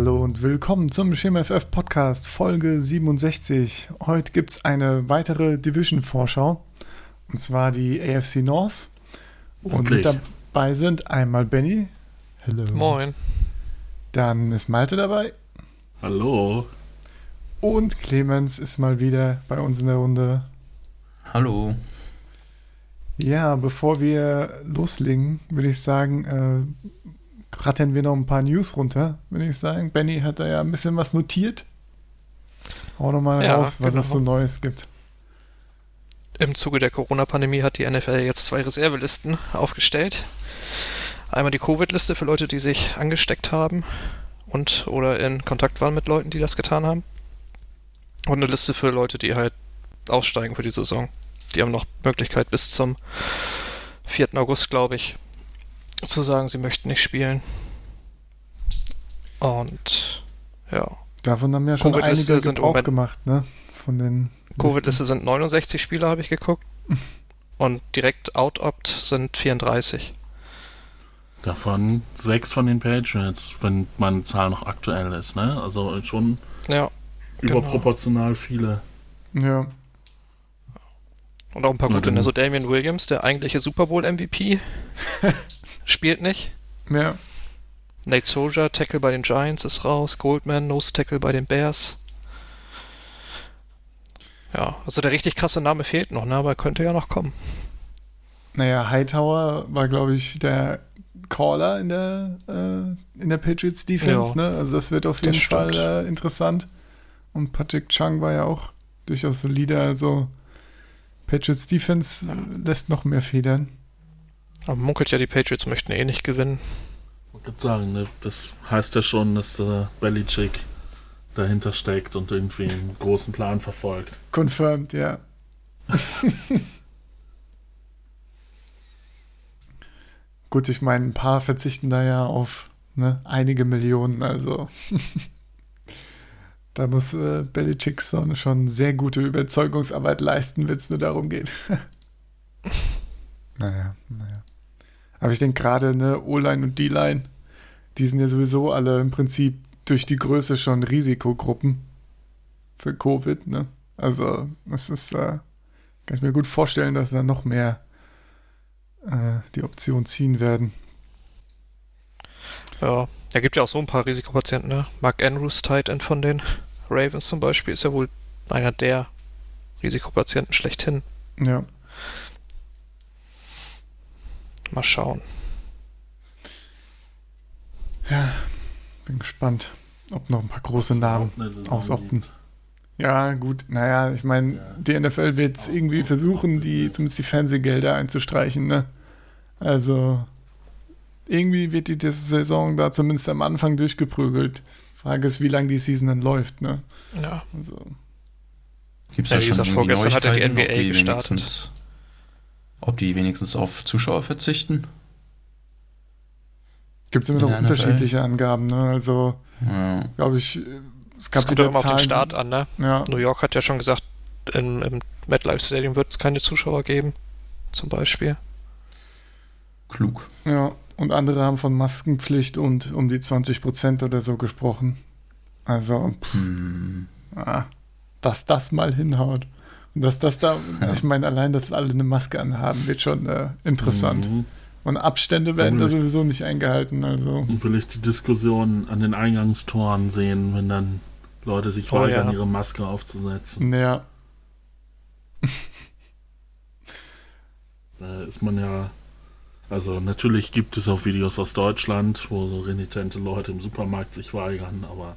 Hallo und willkommen zum SchemFF Podcast Folge 67. Heute gibt es eine weitere Division-Vorschau und zwar die AFC North. Und mit dabei sind einmal Benny. Hallo. Moin. Dann ist Malte dabei. Hallo. Und Clemens ist mal wieder bei uns in der Runde. Hallo. Ja, bevor wir loslegen, würde ich sagen, äh, rattern wir noch ein paar News runter, würde ich sagen. Benny hat da ja ein bisschen was notiert. Hau doch mal ja, raus, was genau. es so Neues gibt. Im Zuge der Corona-Pandemie hat die NFL jetzt zwei Reservelisten aufgestellt. Einmal die Covid-Liste für Leute, die sich angesteckt haben und oder in Kontakt waren mit Leuten, die das getan haben. Und eine Liste für Leute, die halt aussteigen für die Saison. Die haben noch Möglichkeit bis zum 4. August, glaube ich, zu sagen, sie möchten nicht spielen. Und ja. Davon haben ja schon einige sind auch gemacht, ne? Von den Covid-Liste sind 69 Spieler, habe ich geguckt. Und direkt out-opt sind 34. Davon sechs von den Patriots, wenn meine Zahl noch aktuell ist, ne? Also schon ja, überproportional genau. viele. Ja. Und auch ein paar gute, ne? So Damian Williams, der eigentliche Super Bowl-MVP, spielt nicht. Ja. Nate Soldier, Tackle bei den Giants, ist raus. Goldman, Nose Tackle bei den Bears. Ja, also der richtig krasse Name fehlt noch, ne? aber könnte ja noch kommen. Naja, Hightower war, glaube ich, der Caller in der, äh, in der Patriots Defense. Ja, ne? Also das wird auf jeden Fall äh, interessant. Und Patrick Chung war ja auch durchaus solider. Also Patriots Defense lässt noch mehr federn. Aber munkelt ja, die Patriots möchten eh nicht gewinnen. Ich würde sagen, ne, das heißt ja schon, dass der Belichick dahinter steckt und irgendwie einen großen Plan verfolgt. Confirmed, ja. Gut, ich meine, ein paar verzichten da ja auf ne, einige Millionen, also da muss äh, Belichick schon sehr gute Überzeugungsarbeit leisten, wenn es nur darum geht. naja, naja. Aber ich denke gerade, ne, O-Line und D-Line, die sind ja sowieso alle im Prinzip durch die Größe schon Risikogruppen für Covid, ne? Also, das ist, äh, kann ich mir gut vorstellen, dass da noch mehr äh, die Option ziehen werden. Ja, er gibt ja auch so ein paar Risikopatienten, ne? Mark Andrews, Tight End von den Ravens zum Beispiel, ist ja wohl einer der Risikopatienten schlechthin. Ja. Mal schauen. Ja, bin gespannt, ob noch ein paar große Namen ausopten. Ja, gut, naja, ich meine, ja. die NFL wird es irgendwie versuchen, die zumindest die Fernsehgelder einzustreichen, ne? Also, irgendwie wird die Saison da zumindest am Anfang durchgeprügelt. Frage ist, wie lange die Season dann läuft, ne? Ja. Also. Gibt es ja, schon vorgestern hat ja die NBA die gestartet ob die wenigstens auf Zuschauer verzichten. Gibt es immer noch unterschiedliche Angaben, ne? Also, ja. glaube ich, es gab es kommt auch immer auf den Start an, ne? Ja. New York hat ja schon gesagt, im, im MetLife Stadium wird es keine Zuschauer geben, zum Beispiel. Klug. Ja, und andere haben von Maskenpflicht und um die 20% oder so gesprochen. Also, pff, hm. ah, dass das mal hinhaut. Dass das da, ja. ich meine, allein, dass alle eine Maske anhaben, wird schon äh, interessant. Mhm. Und Abstände werden da sowieso nicht eingehalten. Also. Und will ich die Diskussion an den Eingangstoren sehen, wenn dann Leute sich oh, weigern, ja. ihre Maske aufzusetzen. Ja. da ist man ja. Also natürlich gibt es auch Videos aus Deutschland, wo so renitente Leute im Supermarkt sich weigern, aber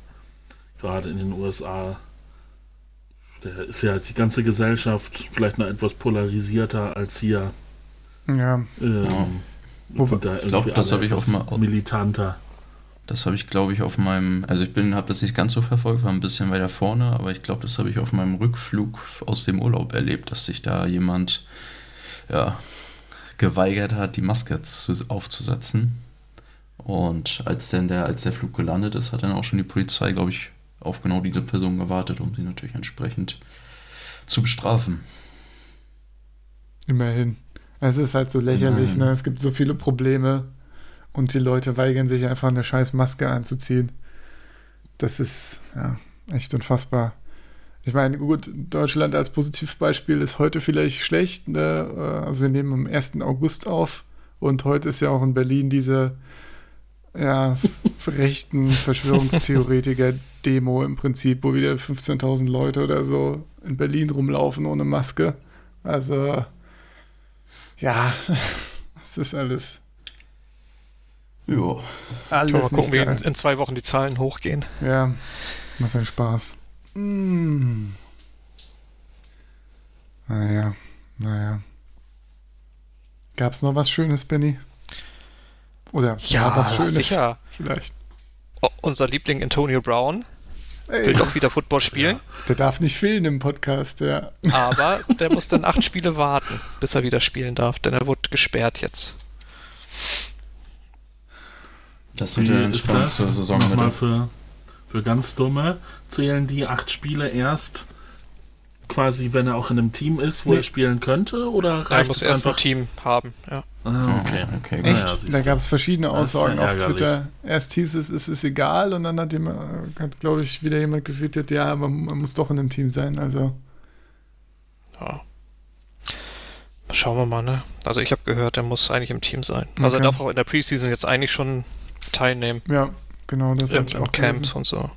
gerade in den USA da ist ja die ganze Gesellschaft vielleicht noch etwas polarisierter als hier. Ja. Ähm, ja. Da ich glaube, das habe ich auf mal militanter. Das habe ich, glaube ich, auf meinem, also ich bin, habe das nicht ganz so verfolgt, war ein bisschen weiter vorne, aber ich glaube, das habe ich auf meinem Rückflug aus dem Urlaub erlebt, dass sich da jemand, ja, geweigert hat, die Maske aufzusetzen. Und als dann der, als der Flug gelandet ist, hat dann auch schon die Polizei, glaube ich, auf genau diese Person gewartet, um sie natürlich entsprechend zu bestrafen. Immerhin. Es ist halt so lächerlich, ne? Es gibt so viele Probleme und die Leute weigern sich einfach eine scheiß Maske anzuziehen. das ist ja echt unfassbar. Ich meine, gut, Deutschland als Positivbeispiel ist heute vielleicht schlecht. Ne? Also wir nehmen am 1. August auf und heute ist ja auch in Berlin diese ja, rechten Verschwörungstheoretiker-Demo im Prinzip, wo wieder 15.000 Leute oder so in Berlin rumlaufen ohne Maske. Also, ja, das ist alles. Ja. Alles mal gucken, wie in, in, zwei Wochen die Zahlen hochgehen. Ja, macht einen Spaß. Mm. Naja, naja. Gab's noch was Schönes, Benny? Oder ja, was Schönes? Sicher. Vielleicht. Oh, unser Liebling Antonio Brown Ey. will doch wieder Football spielen. Ja. Der darf nicht fehlen im Podcast, ja. Aber der muss dann acht Spiele warten, bis er wieder spielen darf, denn er wurde gesperrt jetzt. Das wird ja entspannt zur Saison. Nochmal für, für ganz Dumme zählen die acht Spiele erst quasi, wenn er auch in einem Team ist, wo nee. er spielen könnte? Oder reicht er muss es erst einfach? ein Team haben, ja. Ah, okay. okay. Echt? Ja, da gab es verschiedene Aussagen auf Twitter. Erst hieß es, es ist egal und dann hat, hat glaube ich, wieder jemand getwittert, ja, man, man muss doch in einem Team sein, also. Ja. Schauen wir mal, ne? Also ich habe gehört, er muss eigentlich im Team sein. Okay. Also er darf auch in der Preseason jetzt eigentlich schon teilnehmen. Ja, genau, das Im, im Camp und so.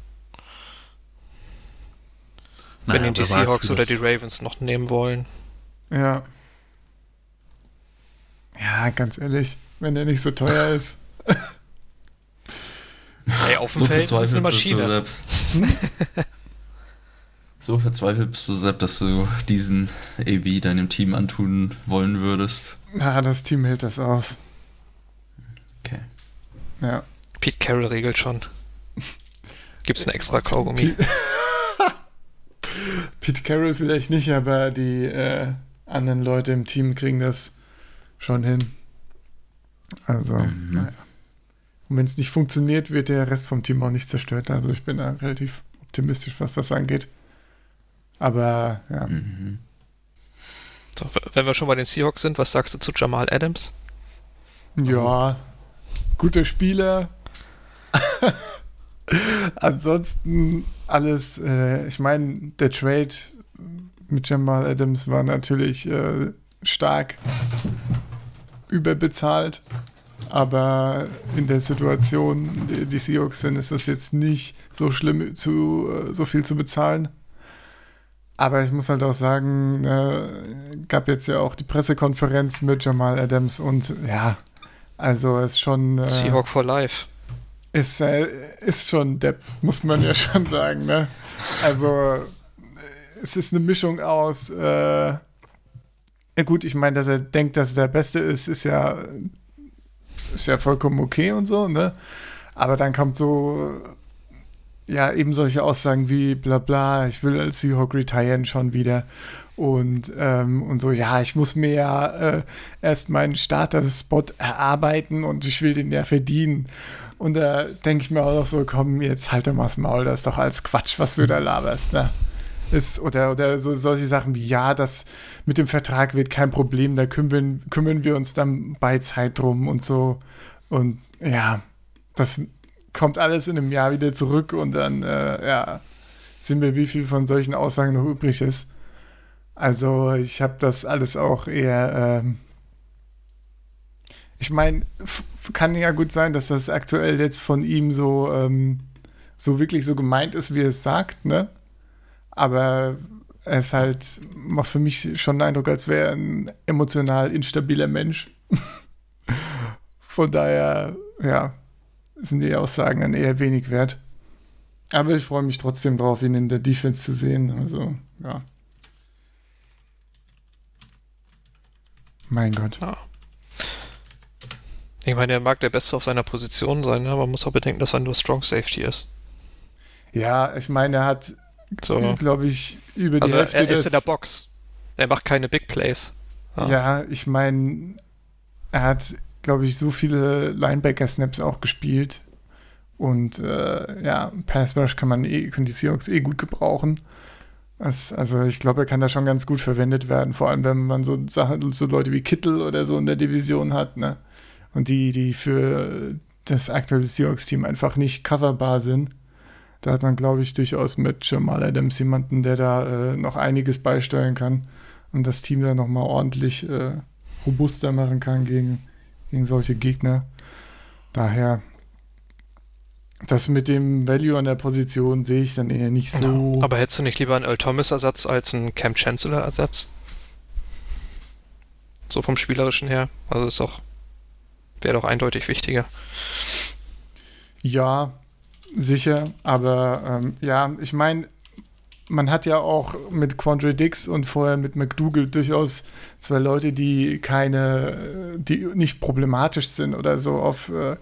Naja, Wenn ihn die Seahawks oder die Ravens noch nehmen wollen. Ja. Ja, ganz ehrlich, wenn der nicht so teuer ist. Hey, auf dem so Feld ist eine Maschine. so verzweifelt bist du, Sepp, dass du diesen AB deinem Team antun wollen würdest. Ja, das Team hält das aus. Okay. Ja. Pete Carroll regelt schon. Gibt's ein extra Kaugummi? Pete, Pete Carroll vielleicht nicht, aber die äh, anderen Leute im Team kriegen das schon hin. Also, mhm. naja. Und wenn es nicht funktioniert, wird der Rest vom Team auch nicht zerstört. Also ich bin da relativ optimistisch, was das angeht. Aber ja. Mhm. So, wenn wir schon bei den Seahawks sind, was sagst du zu Jamal Adams? Ja, guter Spieler. Ansonsten alles, äh, ich meine, der Trade mit Jamal Adams war natürlich äh, stark überbezahlt. Aber in der Situation, die, die Seahawks sind, ist das jetzt nicht so schlimm, zu, äh, so viel zu bezahlen. Aber ich muss halt auch sagen, äh, gab jetzt ja auch die Pressekonferenz mit Jamal Adams und ja, also ist schon. Äh, Seahawk for Life. Ist, äh, ist schon Depp, muss man ja schon sagen, ne? Also, es ist eine Mischung aus. Äh, gut, ich meine, dass er denkt, dass er der Beste ist, ist ja, ist ja vollkommen okay und so, ne? Aber dann kommt so, ja, eben solche Aussagen wie bla bla, ich will als Seahawk retiren schon wieder. Und, ähm, und so, ja, ich muss mir ja äh, erst meinen Starter-Spot erarbeiten und ich will den ja verdienen. Und da denke ich mir auch noch so, komm, jetzt halt doch mal das Maul, das ist doch alles Quatsch, was du da laberst, ne? Ist, oder, oder so solche Sachen wie, ja, das mit dem Vertrag wird kein Problem, da kümmern, kümmern wir uns dann bei Zeit drum und so. Und ja, das kommt alles in einem Jahr wieder zurück und dann, äh, ja, sehen wir, wie viel von solchen Aussagen noch übrig ist. Also, ich habe das alles auch eher. Ähm ich meine, kann ja gut sein, dass das aktuell jetzt von ihm so, ähm, so wirklich so gemeint ist, wie er es sagt, ne? Aber er ist halt, macht für mich schon den Eindruck, als wäre er ein emotional instabiler Mensch. Von daher, ja, sind die Aussagen dann eher wenig wert. Aber ich freue mich trotzdem drauf, ihn in der Defense zu sehen. Also, ja. Mein Gott. Ja. Ich meine, er mag der Beste auf seiner Position sein, ne? aber man muss auch bedenken, dass er nur Strong Safety ist. Ja, ich meine, er hat so. Glaube ich, über die also Hälfte er, ist in der Box. Er macht keine Big Plays. Ja, ja ich meine, er hat, glaube ich, so viele Linebacker-Snaps auch gespielt. Und äh, ja, Pass Rush kann man eh, können die Seahawks eh gut gebrauchen. Das, also ich glaube, er kann da schon ganz gut verwendet werden, vor allem wenn man so so Leute wie Kittel oder so in der Division hat, ne? Und die, die für das aktuelle Seahawks-Team einfach nicht coverbar sind Da hat man, glaube ich, durchaus mit Jamal Adams jemanden, der da äh, noch einiges beisteuern kann und das Team dann nochmal ordentlich äh, robuster machen kann gegen, gegen solche Gegner. Daher, das mit dem Value an der Position sehe ich dann eher nicht so. Ja, aber hättest du nicht lieber einen Earl Thomas-Ersatz als einen Cam Chancellor-Ersatz? So vom Spielerischen her. Also ist doch, wäre doch eindeutig wichtiger. Ja, sicher, aber ähm, ja, ich meine, man hat ja auch mit Quandre Dix und vorher mit McDougall durchaus zwei Leute, die keine, die nicht problematisch sind oder so auf äh,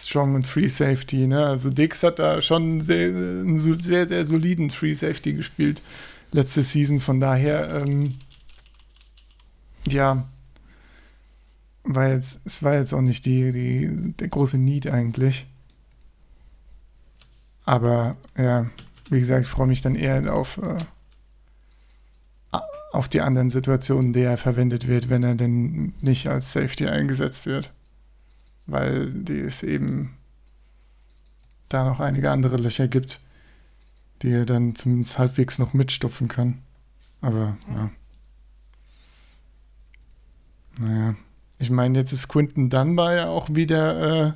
Strong und Free Safety. Ne? Also Dix hat da schon sehr, einen sehr, sehr soliden Free Safety gespielt letzte Season. Von daher, ähm, ja, war jetzt, es war jetzt auch nicht die, die, der große Need eigentlich. Aber ja, wie gesagt, ich freue mich dann eher auf, äh, auf die anderen Situationen, die er verwendet wird, wenn er denn nicht als Safety eingesetzt wird. Weil die es eben da noch einige andere Löcher gibt, die er dann zumindest halbwegs noch mitstopfen kann. Aber ja. Naja. Ich meine, jetzt ist Quinton Dunbar ja auch wieder äh,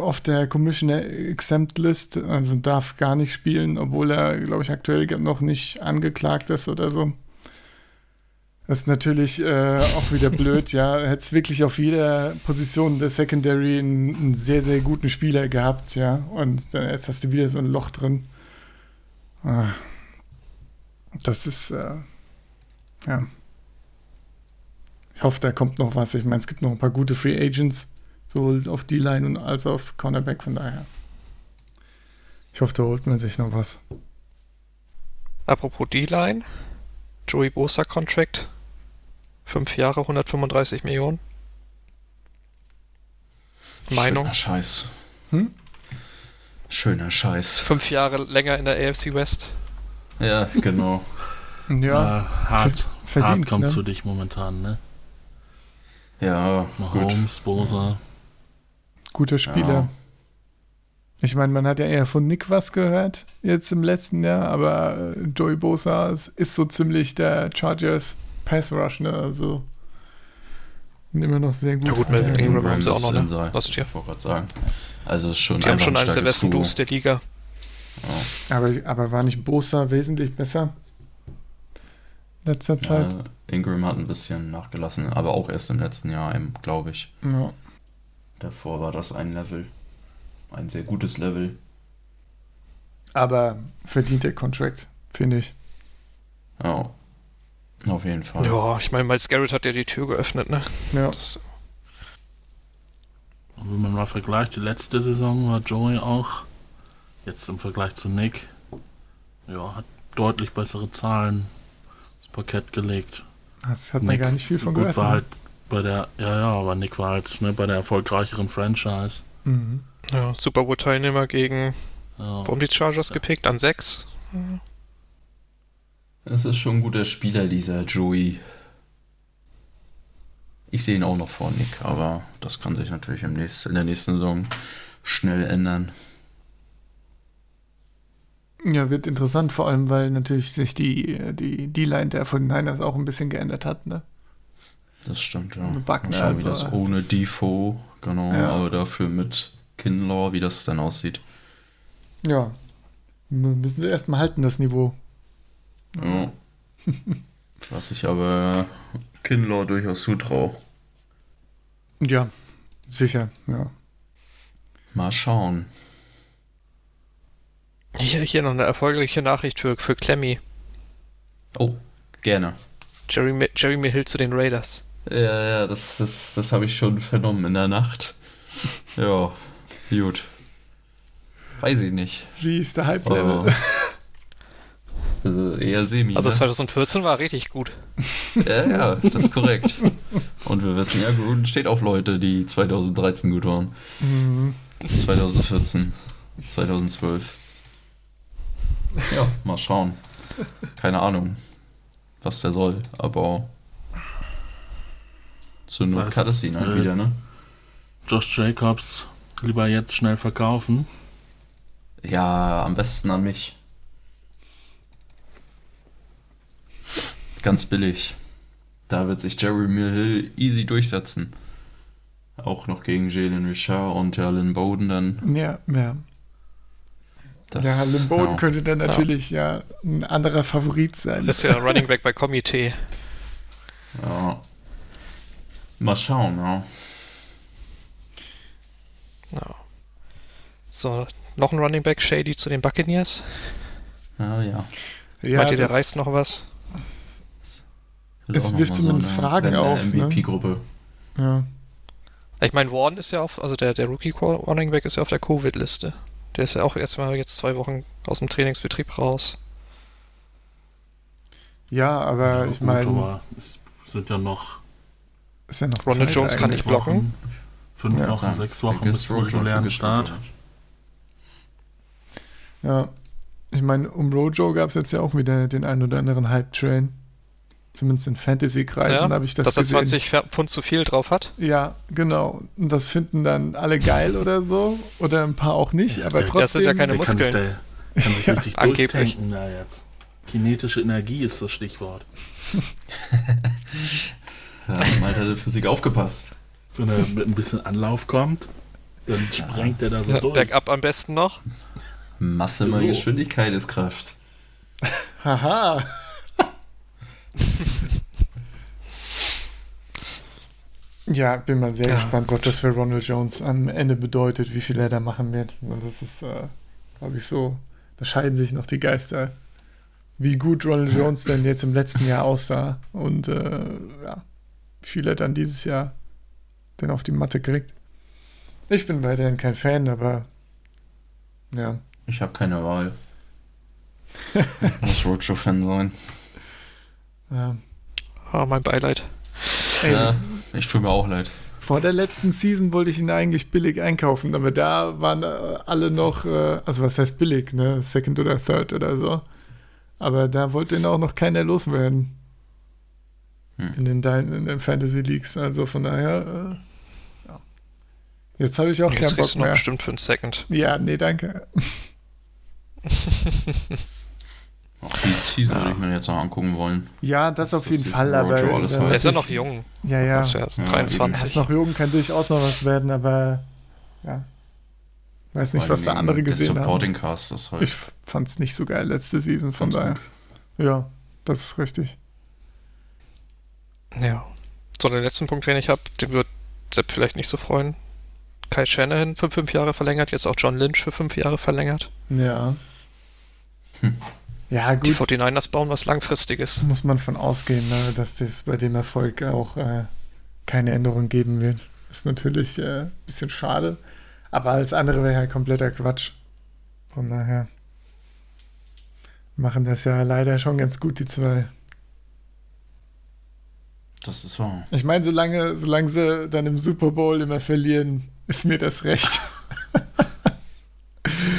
auf der Commissioner Exempt List, also darf gar nicht spielen, obwohl er, glaube ich, aktuell noch nicht angeklagt ist oder so. Das ist natürlich äh, auch wieder blöd, ja. Hätte es wirklich auf jeder Position der Secondary einen, einen, sehr, sehr guten Spieler gehabt, ja. Und dann, jetzt hast du wieder so ein Loch drin. Ah. Das ist, äh, ja. Ich hoffe, da kommt noch was. Ich meine, es gibt noch ein paar gute Free Agents sowohl auf D-Line und als auf Cornerback, von daher. Ich hoffe, da holt man sich noch was. Apropos D-Line, Joey Bosa Contract, 5 Jahre, 135 Millionen. Meinung? Schöner Scheiß. Hm? Schöner Scheiß. Fünf Jahre länger in der AFC West. Ja, genau. ja, äh, hart, verdient, hart kommt ne? zu dich momentan, ne? Ja, Mahomes, Bosa guter Spieler. Ja. Ich meine, man hat ja eher von Nick was gehört jetzt im letzten Jahr, aber äh, Joey Bosa ist so ziemlich der Chargers Pass Rush, ne? Also immer noch sehr gut. Ja gut, mit Ingram haben sie auch noch, ne? Was ich wollte gerade sagen. Also ist schon Die haben schon eines der besten Duos der Liga. Ja. Aber, aber war nicht Bosa wesentlich besser? Letzter Zeit? Ja, Ingram hat ein bisschen nachgelassen, aber auch erst im letzten Jahr, glaube ich. Ja. Davor war das ein Level. Ein sehr gutes Level. Aber verdient der Contract, finde ich. Ja. Auf jeden Fall. Ja, ich meine, Miles Garrett hat ja die Tür geöffnet, ne? Ja. Das, und wenn man mal vergleicht, die letzte Saison war Joey auch, jetzt im Vergleich zu Nick, ja, hat deutlich bessere Zahlen ins Parkett gelegt. Das hat Nick, man gar nicht viel von gehört. War ne? halt bei der, ja, ja, aber Nick war halt ne, bei der erfolgreicheren Franchise. Mhm. Ja, Super Bowl-Teilnehmer gegen. Ja. Warum die Chargers gepickt? An sechs? Mhm. Das ist schon ein guter Spieler, dieser Joey. Ich sehe ihn auch noch vor Nick, aber das kann sich natürlich im nächsten, in der nächsten Saison schnell ändern. Ja, wird interessant, vor allem, weil natürlich sich die, die, die Line der von Niners auch ein bisschen geändert hat, ne? Das stimmt, ja. Backen, Mal schauen, also, das ohne das Defoe, genau, ja. aber dafür mit Kinlaw, wie das dann aussieht. Ja. Müssen sie erstmal halten, das Niveau. Ja. Was ich aber Kinlaw durchaus zutraue. Ja, sicher, ja. Mal schauen. Hier, hier noch eine erfolgreiche Nachricht für, für Clemmy. Oh, gerne. Jeremy, Jeremy Hill zu den Raiders. Ja, ja, das, das, das habe ich schon vernommen in der Nacht. ja, gut. Weiß ich nicht. Wie ist der Hype-Level? Also eher semi. Also 2014 ne? war richtig gut. ja, ja, das ist korrekt. Und wir wissen ja, Gruden steht auf Leute, die 2013 gut waren. Mhm. 2014, 2012. Ja, mal schauen. Keine Ahnung, was der soll, aber zur Not heißt, ihn halt äh, wieder, ne? Josh Jacobs lieber jetzt schnell verkaufen. Ja, am besten an mich. Ganz billig. Da wird sich Jeremy Hill easy durchsetzen. Auch noch gegen Jalen Richard und ja, Lynn Bowden dann. Ja, ja. Das, ja, Lynn Bowden ja. könnte dann natürlich ja. ja. ein anderer Favorit sein. Das ist ja Running Back bei Komitee. Ja. Mal schauen, ja. ja. So, noch ein Running Back Shady zu den Buccaneers. Ah, ja. ja Meint ihr, der reißt noch was? Es wirft zumindest so Fragen auf. MVP-Gruppe. Ne? Ja. Ich meine, Warren ist ja auf, also der, der Rookie Running Back ist ja auf der Covid-Liste. Der ist ja auch erstmal jetzt zwei Wochen aus dem Trainingsbetrieb raus. Ja, aber ja, ich meine. Es sind ja noch. Ist ja noch Ronald Zeit Jones kann nicht blocken. Fünf ja, Wochen, sechs Wochen bis zum regulären Start. Ja, ich meine, um Rojo gab es jetzt ja auch wieder den ein oder anderen Hype-Train. Zumindest in Fantasy-Kreisen ja, habe ich das dass gesehen. Dass er 20 Pfund zu viel drauf hat? Ja, genau. Und das finden dann alle geil oder so. Oder ein paar auch nicht, ja, aber trotzdem. Das sind ja keine Muskeln. Kann sich, kann sich richtig durchtanken da jetzt. Kinetische Energie ist das Stichwort. ja, Malte hat für sich aufgepasst. Wenn er mit ein bisschen Anlauf kommt, dann sprengt er da so ja, durch. Bergab am besten noch. Masse mal so. Geschwindigkeit ist Kraft. Haha. ja, bin mal sehr ja, gespannt, was das für Ronald Jones am Ende bedeutet, wie viel er da machen wird. Und das ist, äh, glaube ich, so. Da scheiden sich noch die Geister, wie gut Ronald Jones denn jetzt im letzten Jahr aussah und äh, ja, wie viel er dann dieses Jahr denn auf die Matte kriegt. Ich bin weiterhin kein Fan, aber ja. Ich habe keine Wahl. ich muss Roadshow-Fan sein. Ja. Oh, mein Beileid. Ey, ja, ich fühle mir auch leid. Vor der letzten Season wollte ich ihn eigentlich billig einkaufen, aber da waren äh, alle noch, äh, also was heißt billig, ne? Second oder Third oder so. Aber da wollte ihn auch noch keiner loswerden. Hm. In, den, in den Fantasy Leagues. Also von daher, äh, ja. Jetzt habe ich auch Jetzt keinen Bock mehr. Noch bestimmt für einen Second. Ja, nee, danke. die Season ja. würde ich mir jetzt noch angucken wollen. Ja, das, das auf jeden Fall, aber. er ist ja noch jung. Ja, ja. Er ist 23. Er ist noch jung, kann durchaus noch was werden, aber. Ja. Weiß nicht, was der andere gesehen hat. Supporting Cast ist halt. Ich fand es nicht so geil letzte Season, von daher. Gut. Ja, das ist richtig. Ja. So, den letzten Punkt, den ich habe, den wird Sepp vielleicht nicht so freuen. Kai Shanahan für fünf Jahre verlängert, jetzt auch John Lynch für fünf Jahre verlängert. Ja. Hm. Ja, gut. Die 49ers bauen was Langfristiges. Muss man von ausgehen, ne, dass es bei dem Erfolg auch äh, keine Änderung geben wird. Ist natürlich äh, ein bisschen schade. Aber alles andere wäre ja kompletter Quatsch. Von daher machen das ja leider schon ganz gut, die zwei. Das ist wahr. Ich meine, solange, solange sie dann im Super Bowl immer verlieren, ist mir das recht.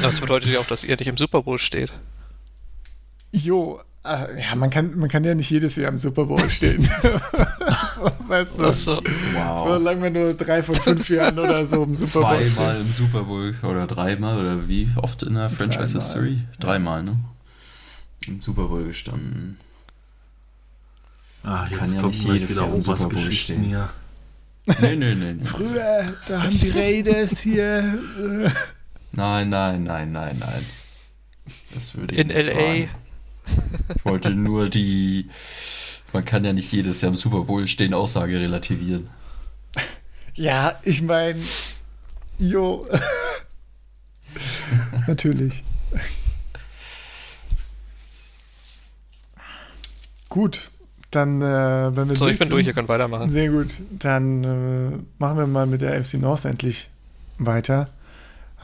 das bedeutet ja auch, dass ihr nicht im Super Bowl steht. Jo, äh, ja, man kann, man kann ja nicht jedes Jahr im Super Bowl stehen. weißt du? So. Wow. Solange wir nur drei von fünf Jahren oder so im Super Bowl stehen. Zweimal im Super Bowl oder dreimal oder wie oft in der Franchise dreimal. History? Dreimal, ne? Im Super Bowl gestanden. Ah, jetzt kann ja kommt nicht jedes Jahr im Super Bowl stehen. Hier. Nee, nee, nee, nee. Früher, da haben die Raiders hier. nein, nein, nein, nein, nein. Das würde ich In LA. Fragen. Ich wollte nur die, man kann ja nicht jedes Jahr im Super Bowl stehen, Aussage relativieren. Ja, ich meine, jo. Natürlich. Gut, dann, äh, wenn wir. So, ich bin durch, ihr könnt weitermachen. Sehr gut. Dann äh, machen wir mal mit der FC North endlich weiter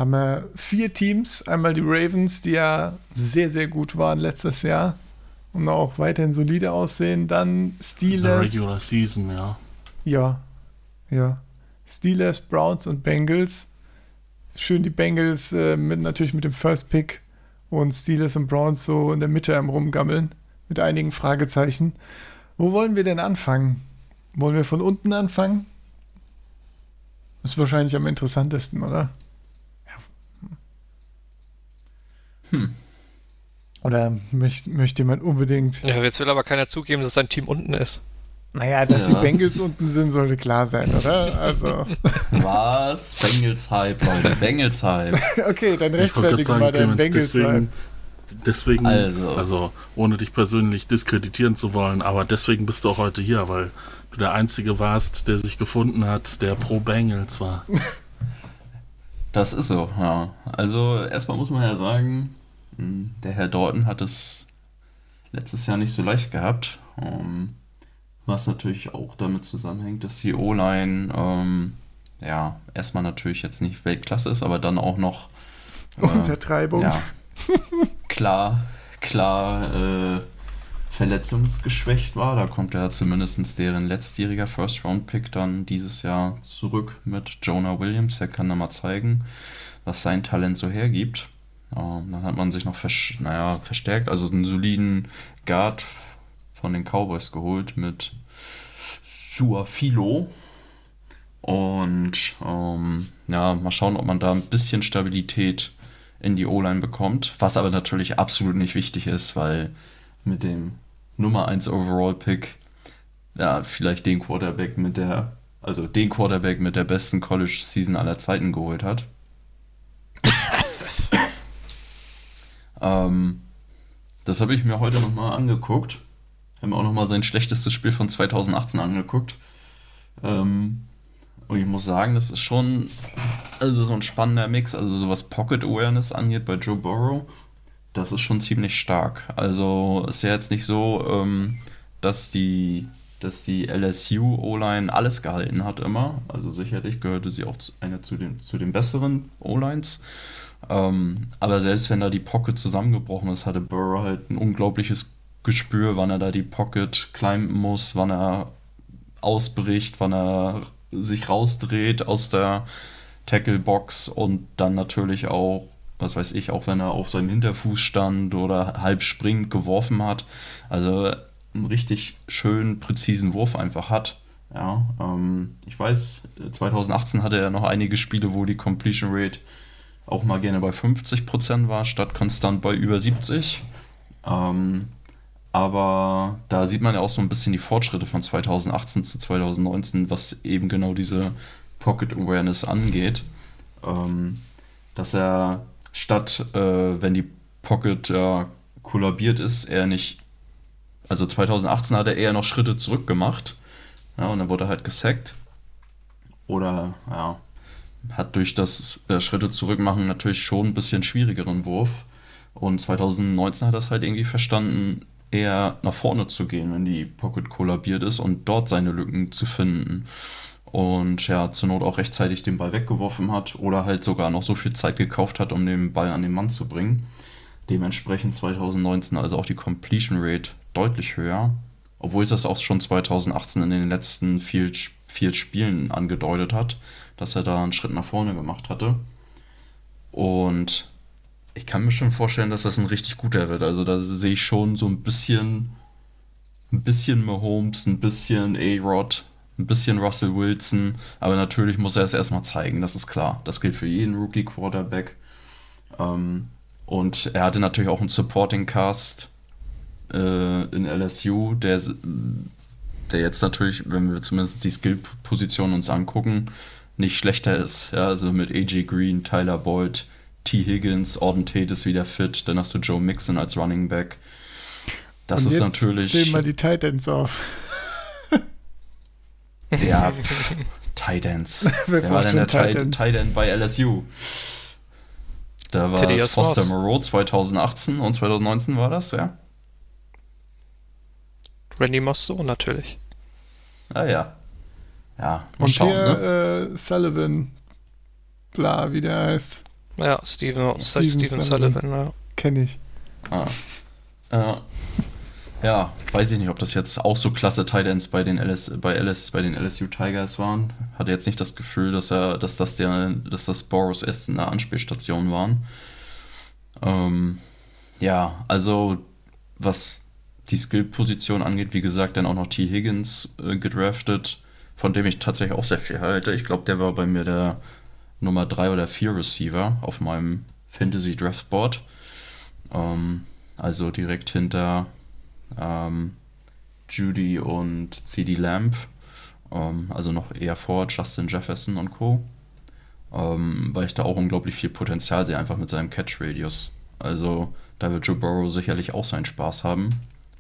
haben wir vier Teams. Einmal die Ravens, die ja sehr, sehr gut waren letztes Jahr und auch weiterhin solide aussehen. Dann Steelers. Regular Season, ja. Ja, ja. Steelers, Browns und Bengals. Schön die Bengals äh, mit, natürlich mit dem First Pick und Steelers und Browns so in der Mitte am Rumgammeln mit einigen Fragezeichen. Wo wollen wir denn anfangen? Wollen wir von unten anfangen? Ist wahrscheinlich am interessantesten, oder? Hm. Oder möchte, möchte jemand unbedingt. Ja, jetzt will aber keiner zugeben, dass sein Team unten ist. Naja, dass ja. die Bengals unten sind, sollte klar sein, oder? Also. Was? Bengals Hype, Leute. Bengals Hype. okay, dann rechtfertigen wir den Bengals Hype. Deswegen, also. also ohne dich persönlich diskreditieren zu wollen, aber deswegen bist du auch heute hier, weil du der Einzige warst, der sich gefunden hat, der pro Bengals war. Das ist so, ja. Also erstmal muss man ja sagen, der Herr Dorton hat es letztes Jahr nicht so leicht gehabt. Ähm, was natürlich auch damit zusammenhängt, dass die O-Line ähm, ja erstmal natürlich jetzt nicht Weltklasse ist, aber dann auch noch äh, Untertreibung. Ja, klar, klar äh, verletzungsgeschwächt war. Da kommt ja zumindest deren letztjähriger First-Round-Pick dann dieses Jahr zurück mit Jonah Williams. Der kann da mal zeigen, was sein Talent so hergibt. Ähm, dann hat man sich noch vers naja, verstärkt, also einen soliden Guard von den Cowboys geholt mit Suafilo. Und ähm, ja, mal schauen, ob man da ein bisschen Stabilität in die O-Line bekommt. Was aber natürlich absolut nicht wichtig ist, weil mit dem Nummer 1 Overall Pick ja, vielleicht den Quarterback mit der, also den Quarterback mit der besten College Season aller Zeiten geholt hat. Ähm, das habe ich mir heute nochmal angeguckt. Haben mir auch nochmal sein schlechtestes Spiel von 2018 angeguckt. Ähm, und ich muss sagen, das ist schon also so ein spannender Mix. Also so was Pocket Awareness angeht bei Joe Burrow, das ist schon ziemlich stark. Also ist ja jetzt nicht so, ähm, dass die dass die LSU O-Line alles gehalten hat immer. Also sicherlich gehörte sie auch zu, eine zu den, zu den besseren O-Lines. Ähm, aber selbst wenn da die Pocket zusammengebrochen ist, hatte Burrow halt ein unglaubliches Gespür, wann er da die Pocket climben muss, wann er ausbricht, wann er sich rausdreht aus der Tackle-Box und dann natürlich auch, was weiß ich, auch wenn er auf seinem Hinterfuß stand oder halb springend geworfen hat. Also einen richtig schönen, präzisen Wurf einfach hat. Ja, ähm, ich weiß, 2018 hatte er noch einige Spiele, wo die Completion Rate auch mal gerne bei 50% war, statt konstant bei über 70. Ähm, aber da sieht man ja auch so ein bisschen die Fortschritte von 2018 zu 2019, was eben genau diese Pocket Awareness angeht. Ähm, dass er statt, äh, wenn die Pocket äh, kollabiert ist, er nicht. Also 2018 hat er eher noch Schritte zurück gemacht. Ja, und dann wurde er halt gesackt. Oder, ja, hat durch das äh, Schritte zurückmachen natürlich schon ein bisschen schwierigeren Wurf. Und 2019 hat er es halt irgendwie verstanden, eher nach vorne zu gehen, wenn die Pocket kollabiert ist und dort seine Lücken zu finden. Und ja, zur Not auch rechtzeitig den Ball weggeworfen hat oder halt sogar noch so viel Zeit gekauft hat, um den Ball an den Mann zu bringen. Dementsprechend 2019 also auch die Completion Rate deutlich höher, obwohl es das auch schon 2018 in den letzten vier, vier Spielen angedeutet hat, dass er da einen Schritt nach vorne gemacht hatte. Und ich kann mir schon vorstellen, dass das ein richtig guter wird. Also da sehe ich schon so ein bisschen, ein bisschen Mahomes, ein bisschen A-Rod, ein bisschen Russell Wilson. Aber natürlich muss er es erstmal zeigen, das ist klar. Das gilt für jeden Rookie-Quarterback. Ähm, und er hatte natürlich auch einen Supporting Cast äh, in LSU, der, der jetzt natürlich, wenn wir zumindest die Skill-Position uns angucken, nicht schlechter ist. Ja, also mit AJ Green, Tyler Boyd, T. Higgins, Auden Tate ist wieder fit, dann hast du Joe Mixon als Running Back. Das Und ist jetzt natürlich. Zähl mal die Titans auf. ja, Titans. Wer war denn der Titan bei LSU? Da war es Foster Moreau 2018 und 2019 war das, ja? Randy Moss so natürlich. Ah ja. Ja, mal und schauen, hier, ne? äh, Sullivan, bla, wie der heißt. Ja, Steven, Steven, Steven Sullivan, Sullivan ja. Kenne ich. Ah. Ja. ja, weiß ich nicht, ob das jetzt auch so klasse Titans bei den LS, bei LS, bei den LSU Tigers waren. Hatte jetzt nicht das Gefühl, dass er, dass das der, dass das Boros erst eine Anspielstation waren. Ähm, ja, also was die Skill-Position angeht, wie gesagt, dann auch noch T. Higgins äh, gedraftet, von dem ich tatsächlich auch sehr viel halte. Ich glaube, der war bei mir der Nummer 3 oder 4 Receiver auf meinem Fantasy Draft Board. Ähm, also direkt hinter ähm, Judy und CD Lamb. Ähm, also noch eher vor Justin Jefferson und Co. Ähm, weil ich da auch unglaublich viel Potenzial sehe, einfach mit seinem Catch-Radius. Also da wird Joe Burrow sicherlich auch seinen Spaß haben.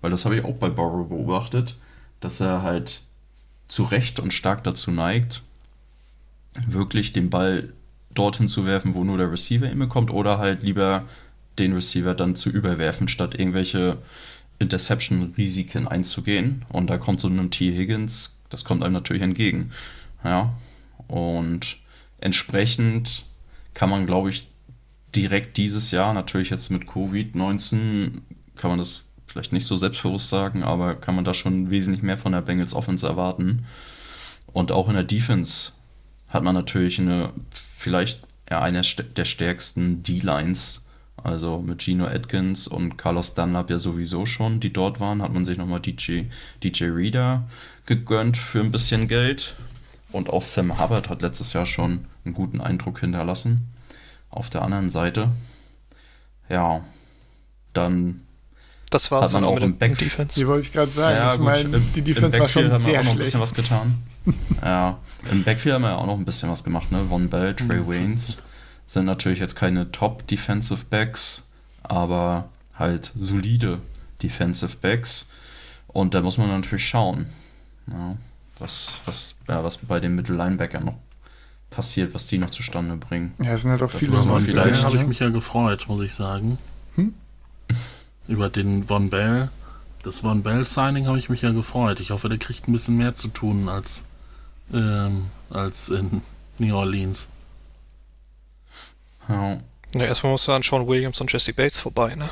Weil das habe ich auch bei Burrow beobachtet, dass er halt zu Recht und stark dazu neigt, wirklich den Ball dorthin zu werfen, wo nur der Receiver ihn bekommt, oder halt lieber den Receiver dann zu überwerfen, statt irgendwelche Interception-Risiken einzugehen. Und da kommt so ein T. Higgins, das kommt einem natürlich entgegen. Ja. Und entsprechend kann man, glaube ich, direkt dieses Jahr, natürlich jetzt mit Covid-19, kann man das vielleicht nicht so selbstbewusst sagen, aber kann man da schon wesentlich mehr von der Bengals Offense erwarten. Und auch in der Defense hat man natürlich eine, vielleicht ja, eine der stärksten D-Lines. Also mit Gino Atkins und Carlos Dunlap ja sowieso schon, die dort waren, hat man sich nochmal DJ, DJ Reader gegönnt für ein bisschen Geld. Und auch Sam Hubbard hat letztes Jahr schon einen guten Eindruck hinterlassen. Auf der anderen Seite, ja, dann das war es dann auch im Back Defense. Die wollte ich gerade sagen. Ja, ich meine, die Defense war schon haben wir auch noch ein bisschen was getan. ja, im Backfield haben wir ja auch noch ein bisschen was gemacht, ne? Von Bell, Trey mhm. Waynes sind natürlich jetzt keine Top Defensive Backs, aber halt solide Defensive Backs. Und da muss man natürlich schauen, ja, was, was, ja, was bei den Mittellinebackern noch passiert, was die noch zustande bringen. Ja, es sind halt auch viele. Über Von Bell habe ich mich ja gefreut, muss ich sagen. Über den Von Bell. Das Von Bell Signing habe ich mich ja gefreut. Ich hoffe, der kriegt ein bisschen mehr zu tun als, ähm, als in New Orleans. Ja. ja erstmal muss er an Sean Williams und Jesse Bates vorbei, ne?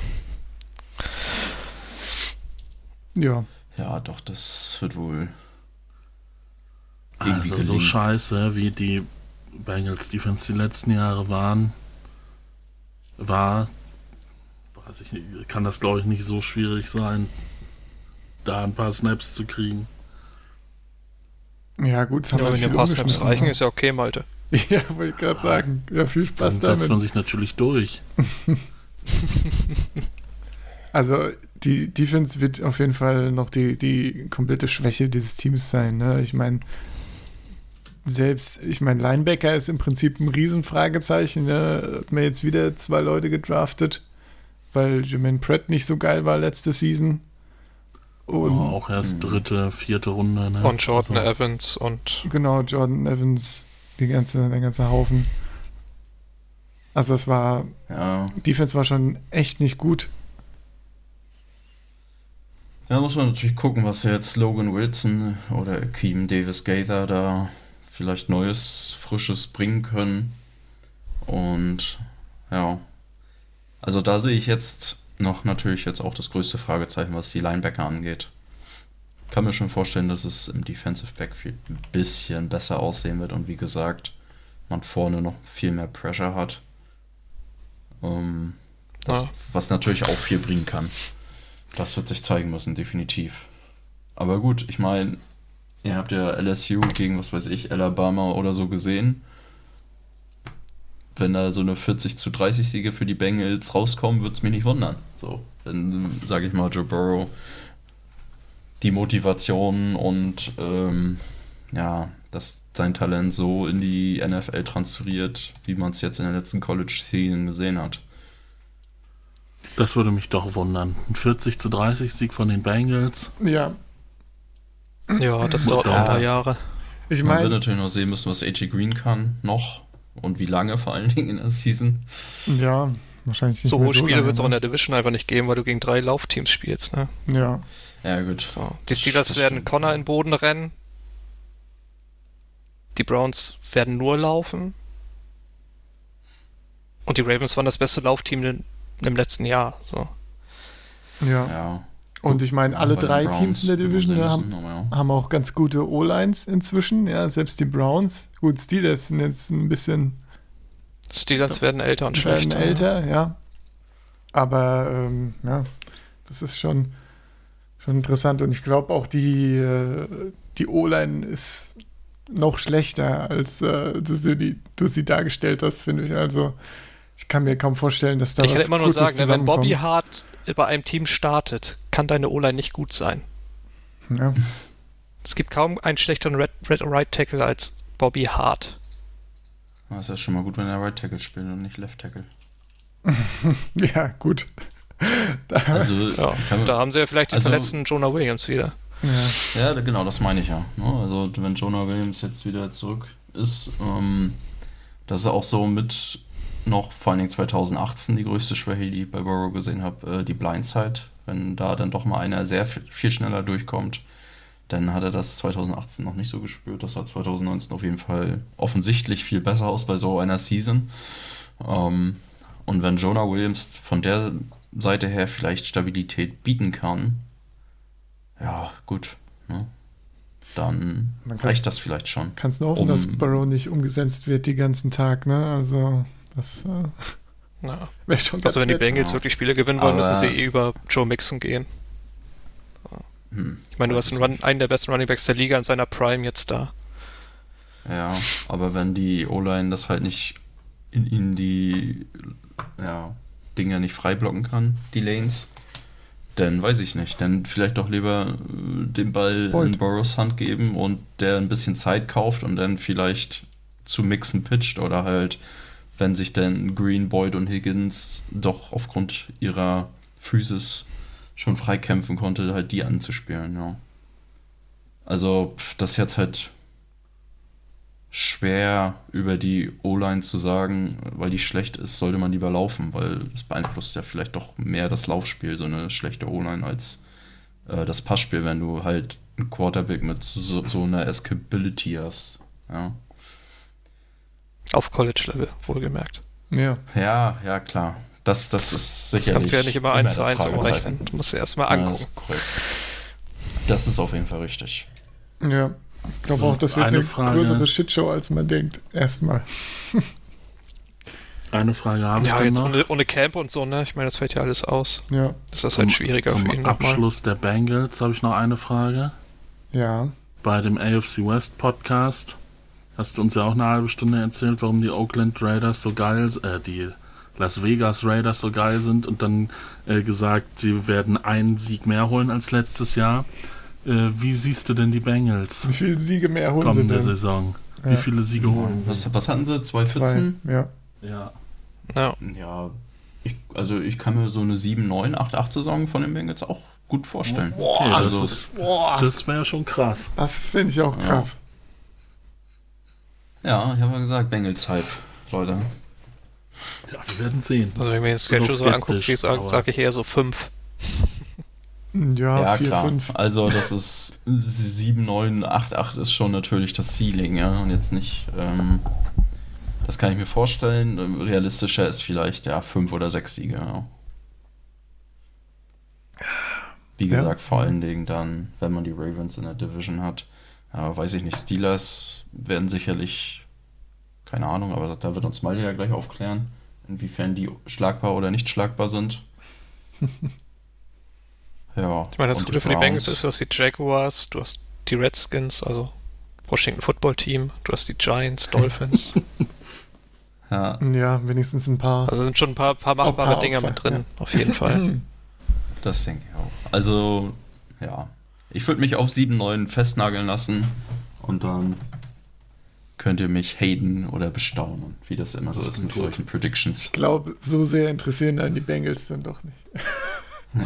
Ja. Ja, doch, das wird wohl. Also gelingen. so scheiße, wie die Bengals Defense die letzten Jahre waren, war, weiß ich nicht, kann das glaube ich nicht so schwierig sein, da ein paar Snaps zu kriegen. Ja, gut, ja, wenn dir ein paar Snaps reichen, ist ja okay, Malte. Ja, wollte ich gerade sagen. Ja, viel Spaß Dann damit. setzt man sich natürlich durch. also, die Defense wird auf jeden Fall noch die, die komplette Schwäche dieses Teams sein. Ne? Ich meine, selbst, ich meine, Linebacker ist im Prinzip ein Riesenfragezeichen. Ne? Hat mir jetzt wieder zwei Leute gedraftet, weil Jermaine Pratt nicht so geil war letzte Season. Und oh, auch erst dritte, vierte Runde. Ne? Und Jordan also. Evans und. Genau, Jordan Evans, die ganze, der ganze Haufen. Also es war. Ja. Defense war schon echt nicht gut. Ja, muss man natürlich gucken, was jetzt Logan Wilson oder Keem Davis Gaither da vielleicht Neues, Frisches bringen können. Und ja, also da sehe ich jetzt noch natürlich jetzt auch das größte Fragezeichen, was die Linebacker angeht. Kann mir schon vorstellen, dass es im Defensive Backfield ein bisschen besser aussehen wird und wie gesagt, man vorne noch viel mehr Pressure hat. Um, ähm, das, ja. Was natürlich auch viel bringen kann. Das wird sich zeigen müssen, definitiv. Aber gut, ich meine, Ihr habt ja LSU gegen, was weiß ich, Alabama oder so gesehen. Wenn da so eine 40 zu 30 Siege für die Bengals rauskommen, würde es mich nicht wundern. So, dann sage ich mal, Joe Burrow die Motivation und ähm, ja, dass sein Talent so in die NFL transferiert, wie man es jetzt in der letzten College-Season gesehen hat. Das würde mich doch wundern. Ein 40 zu 30 Sieg von den Bengals. Ja, ja, das dauert auch ein paar Jahre. Ich meine, Man wird natürlich noch sehen müssen, was AJ Green kann, noch und wie lange vor allen Dingen in der Season. Ja, wahrscheinlich nicht. So hohe so Spiele wird es auch in der Division einfach nicht geben, weil du gegen drei Laufteams spielst, ne? Ja. Ja, gut. So. Die Steelers werden Connor in den Boden rennen. Die Browns werden nur laufen. Und die Ravens waren das beste Laufteam im letzten Jahr. So. Ja. ja. Und ich meine, alle drei Teams in der Division haben, ja. haben, auch ganz gute O-Lines inzwischen. Ja, selbst die Browns. Gut, Steelers sind jetzt ein bisschen. Steelers werden älter und werden schlechter. älter, ja. Aber ähm, ja, das ist schon, schon interessant. Und ich glaube auch, die, äh, die O-Line ist noch schlechter, als äh, du, sie, du sie dargestellt hast, finde ich. Also Ich kann mir kaum vorstellen, dass da ich was kann immer nur Gutes sagen, ne, wenn Bobby. Hart bei einem Team startet, kann deine O-Line nicht gut sein. Ja. Es gibt kaum einen schlechteren Red, Red Right Tackle als Bobby Hart. Das ist ja schon mal gut, wenn er Right Tackle spielt und nicht Left Tackle. ja, gut. Da, Also, Ja, kann, da haben sie ja vielleicht den also- verletzten Jonah Williams wieder. ja. Ja, genau, das meine ich ja. ne? Also, wenn Jonah Williams jetzt wieder zurück ist, ähm, das ist auch so mit noch vor allen Dingen 2018 die größte Schwäche, die ich bei Burrow gesehen habe, äh, die Blindside. Wenn da dann doch mal einer sehr viel, schneller durchkommt, dann hat er das 2018 noch nicht so gespürt. Das sah 2019 auf jeden Fall offensichtlich viel besser aus bei so einer Season. Ähm, und wenn Jonah Williams von der Seite her vielleicht Stabilität bieten kann, ja, gut. Ne? Dann reicht das vielleicht schon. Kannst nur hoffen, Um- dass Burrow nicht umgesetzt wird die ganzen Tag, ne? Also, das äh, Ja. wäre schon ganz Also wenn die. Bengals ja. wirklich Spiele gewinnen wollen, müssen sie eh über Joe Mixon gehen. Hm. Ich meine, du hast einen, Run, einen der besten Runningbacks der Liga in seiner Prime jetzt da. Ja, aber wenn die O-Line das halt nicht in ihnen die ja, Dinger nicht frei blocken kann, die Lanes, dann weiß ich nicht. Dann vielleicht doch lieber äh, den Ball Boyd. in Burrows Hand geben und der ein bisschen Zeit kauft und dann vielleicht zu Mixen pitcht oder halt, wenn sich dann Green, Boyd und Higgins doch aufgrund ihrer Physis schon freikämpfen konnte, halt die anzuspielen, ja. Also, das ist jetzt halt schwer über die O-Line zu sagen, weil die schlecht ist, sollte man lieber laufen, weil das beeinflusst ja vielleicht doch mehr das Laufspiel, so eine schlechte O-Line, als äh, das Passspiel, wenn du halt einen Quarterback mit so, so einer Escapability hast. Ja. Auf College-Level, wohlgemerkt. Ja, ja, ja, klar. Das, das, ist Das sicherlich kannst du ja nicht immer eins zu das eins Fragezeichen. umrechnen. Du musst dir erstmal Ja, das angucken. ist korrekt. Das ist auf jeden Fall richtig. ja. Ich glaube auch, das wird Eine eine Frage. größere Shitshow, als man denkt. Erstmal. Eine Frage habe ich Ja, dann jetzt noch. ohne, ohne Camp und so, ne? Ich meine, das fällt ja alles aus. Ja, Das ist halt schwieriger zum für ihn. Abschluss der Bengals habe ich noch eine Frage. ja. Bei dem AFC West Podcast hast du uns ja auch eine halbe Stunde erzählt, warum die Oakland Raiders so geil, äh, die Las Vegas Raiders so geil sind und dann äh, gesagt, sie werden einen Sieg mehr holen als letztes Jahr. Äh, wie siehst du denn die Bengals Wie viele Siege mehr holen sie kommende denn? Saison? Ja. Wie viele Siege holen sie? Was, was hatten sie? Zwei. 214? Ja. Ja. Ja. Ja, ich, also ich kann mir so eine 7, 9, 8, 8 Saison von den Bengals auch gut vorstellen. Okay, also, das, ist, Boah, das wäre schon krass. das finde ich auch Ja. krass. Ja, ich habe ja gesagt, Bengals-Hype, Leute. Ja, wir werden sehen. Also wenn ich mir den Schedule so angucke, sage sag ich eher so fünf. Ja, Ja, 4, klar. 5. Also das ist 7, 9, 8, 8 ist schon natürlich das Ceiling, ja. Und jetzt nicht, ähm, das kann ich mir vorstellen. Realistischer ist vielleicht, ja, 5 oder 6 Siege, ja. Wie Ja. gesagt, vor allen Dingen dann, wenn man die Ravens in der Division hat. Ja, weiß ich nicht, Steelers werden sicherlich, keine Ahnung, aber da wird uns Maldi ja gleich aufklären, inwiefern die schlagbar oder nicht schlagbar sind. ja. Ich meine, das Gute für die Bengals ist, du hast die Jaguars, du hast die Redskins, also Washington Football Team, du hast die Giants, Dolphins. Ja, Ja, wenigstens ein paar. also sind schon ein paar, paar machbare paar Dinger Opfer, mit drin, auf jeden Fall. das denke ich auch. Also, ja. Ich würde mich auf 7, 9 festnageln lassen und dann könnt ihr mich haten oder bestaunen, wie das immer so Das ist mit gut. solchen Predictions. Ich glaube, so sehr interessieren einen die Bengals dann doch nicht.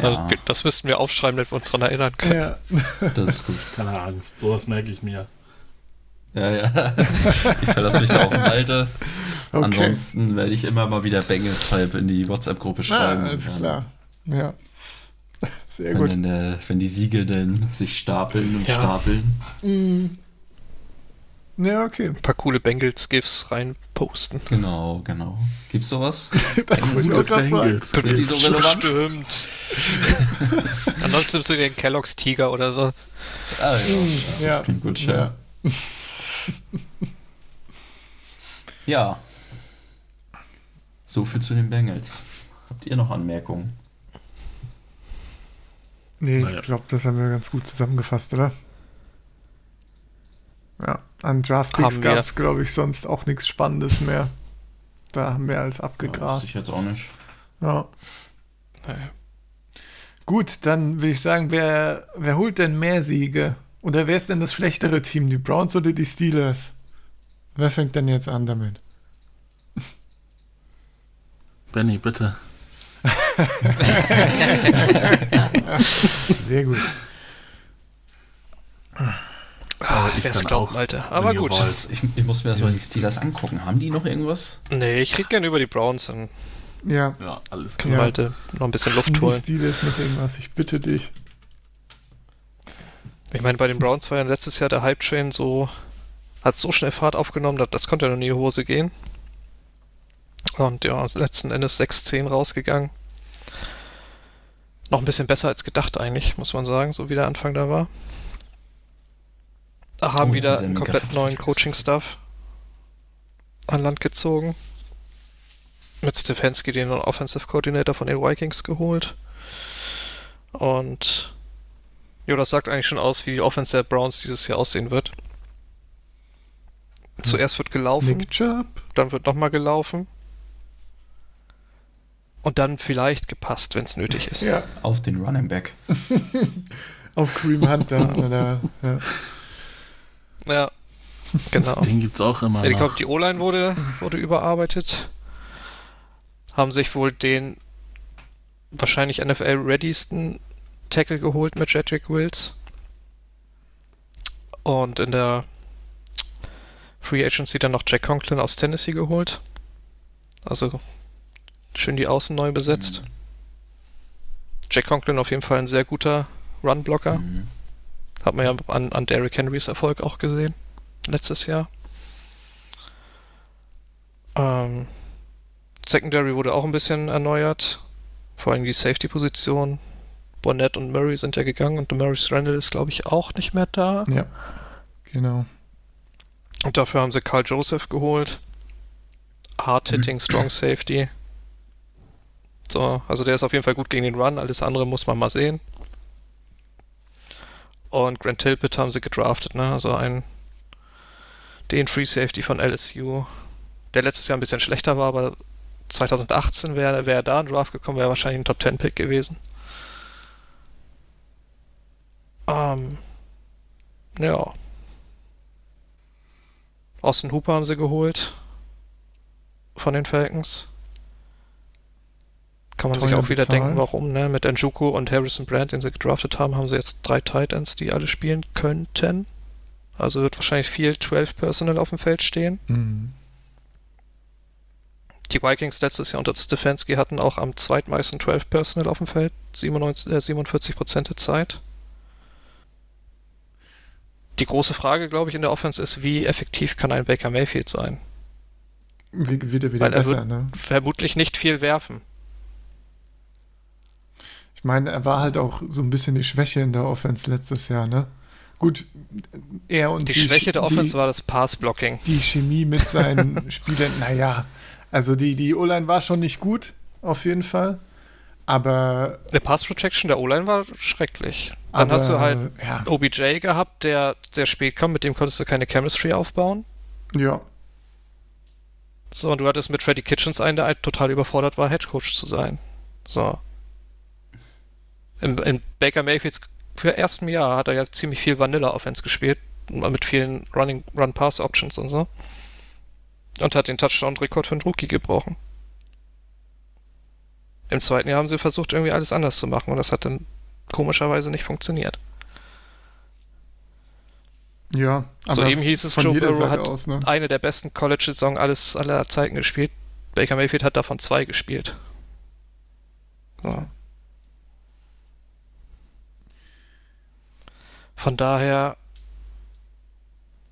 Also, Ja, wir- das müssten wir aufschreiben, damit wir uns daran erinnern können. Ja. das ist gut. Keine Angst, sowas merke ich mir. Ja, ja. Ich verlasse mich da auf Malte. Okay. Ansonsten werde ich immer mal wieder Bengals-Hype in die WhatsApp-Gruppe Ah, schreiben. alles Dann, klar. Ja. Sehr Wenn, gut. dann der, wenn die Siege dann sich stapeln und Ja. stapeln. Mm. Ja, okay. Ein paar coole Bengals-GIFs rein posten. Genau, genau. Gibt's sowas? Gerade fragen. Bengals. Sind die so relevant? Stimmt. Ansonsten nimmst du den Kellogg's Tiger oder so. Ah, ja. Ja. Das klingt gut, ja. Ja. Ja. So viel zu den Bengals. Habt ihr noch Anmerkungen? Nee, ich glaube, das haben wir ganz gut zusammengefasst, oder? Ja, an Draftpicks gab es, glaube ich, sonst auch nichts Spannendes mehr. Da haben wir als abgegrast. Ja, ich jetzt auch nicht. Ja. Naja. Gut, dann will ich sagen, wer, wer holt denn mehr Siege? Oder wer ist denn das schlechtere Team, die Browns oder die Steelers? Wer fängt denn jetzt an damit? Benny, bitte. Sehr gut. Ah, Wer es glaubt, Alter. Aber gut. Ich, ich, muss mir das mal die Steelers angucken. Haben die noch irgendwas? Nee, ich rede gerne über die Browns. Dann ja. Ja, alles klar. Können wir halt noch ein bisschen Luft holen. Die Steelers noch irgendwas, ich bitte dich. Ich meine, bei den Browns war ja letztes Jahr der Hype-Train so, hat so schnell Fahrt aufgenommen, das, das konnte ja noch nie in die Hose gehen. Und ja, letzten Endes 6-10 rausgegangen. Noch ein bisschen besser als gedacht eigentlich, muss man sagen, so wie der Anfang da war. Haben oh, wieder einen komplett neuen Coaching-Stuff an Land gezogen. Mit Stefanski den Offensive Coordinator von den Vikings geholt. Und ja, das sagt eigentlich schon aus, wie die Offense der Browns dieses Jahr aussehen wird. Zuerst wird gelaufen, dann wird nochmal gelaufen. Und dann vielleicht gepasst, wenn es nötig ist. Ja. Auf den Running Back. Auf Cream Hunter. oder, ja. Ja, genau. Den gibt's auch immer. Ja, ich glaube, die O-Line wurde, wurde überarbeitet. Haben sich wohl den wahrscheinlich NFL-readysten Tackle geholt mit Jedrick Wills. Und in der Free Agency dann noch Jack Conklin aus Tennessee geholt. Also schön die Außen neu besetzt. Mhm. Jack Conklin auf jeden Fall ein sehr guter Run-Blocker. Mhm. Hat man ja an, an Derrick Henrys Erfolg auch gesehen. Letztes Jahr. Ähm, Secondary wurde auch ein bisschen erneuert. Vor allem die Safety-Position. Bonnet und Murray sind ja gegangen und Maurice Randall ist, glaube ich, auch nicht mehr da. Ja, genau. Und dafür haben sie Carl Joseph geholt. Hard-hitting, strong safety. So, also der ist auf jeden Fall gut gegen den Run. Alles andere muss man mal sehen. Und Grant Tilpit haben sie gedraftet, ne? Also ein den Free Safety von LSU, der letztes Jahr ein bisschen schlechter war, aber 2018 wäre wär da ein Draft gekommen, wäre wahrscheinlich ein Top 10 Pick gewesen. Ähm, ja. Austin Hooper haben sie geholt. Von den Falcons. Kann man sich auch wieder bezahlt. denken, warum, ne? Mit Njuku und Harrison Brand, den sie gedraftet haben, haben sie jetzt drei Titans, die alle spielen könnten. Also wird wahrscheinlich viel 12 Personal auf dem Feld stehen. Mhm. Die Vikings letztes Jahr unter Stefanski hatten auch am zweitmeisten 12 Personal auf dem Feld, 97, äh, 47% der Zeit. Die große Frage, glaube ich, in der Offense ist, wie effektiv kann ein Baker Mayfield sein? Wie, wieder, wieder Weil er besser, wird ne? vermutlich nicht viel werfen. Ich meine, er war halt auch so ein bisschen die Schwäche in der Offense letztes Jahr, ne? Gut, er und die, die Schwäche der Offense die, war das Pass-Blocking. Die Chemie mit seinen Spielern, naja, also die, die O-Line war schon nicht gut, auf jeden Fall. Aber. Der Pass Protection der O-Line war schrecklich. Dann aber, hast du halt ja. OBJ gehabt, der sehr spät kam, mit dem konntest du keine Chemistry aufbauen. Ja. So, und du hattest mit Freddy Kitchens einen, der halt total überfordert war, Headcoach zu sein. So. In, in Baker Mayfields für ersten Jahr hat er ja ziemlich viel Vanilla-Offense gespielt, mit vielen Running Run-Pass-Options und so. Und hat den Touchdown-Rekord für einen Rookie gebrochen. Im zweiten Jahr haben sie versucht, irgendwie alles anders zu machen und das hat dann komischerweise nicht funktioniert. Ja, aber so eben hieß es, Joe Burrow hat aus, ne? eine der besten College-Saison alles aller Zeiten gespielt. Baker Mayfield hat davon zwei gespielt. So. Von daher,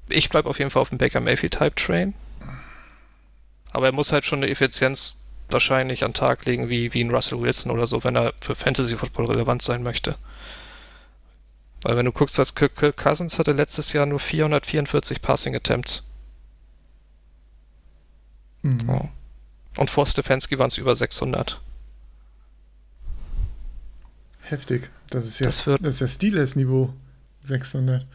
ich bleibe auf jeden Fall auf dem Baker Mayfield Type Train. Aber er muss halt schon eine Effizienz wahrscheinlich an den Tag legen wie, wie ein Russell Wilson oder so, wenn er für Fantasy Football relevant sein möchte. Weil wenn du guckst, dass Kirk Cousins hatte letztes Jahr nur 444 Passing Attempts. Mhm. Oh. Und vor Stefanski waren es über 600. Heftig. Das ist ja, das, wird, das ist ja Steelers-Niveau. 600.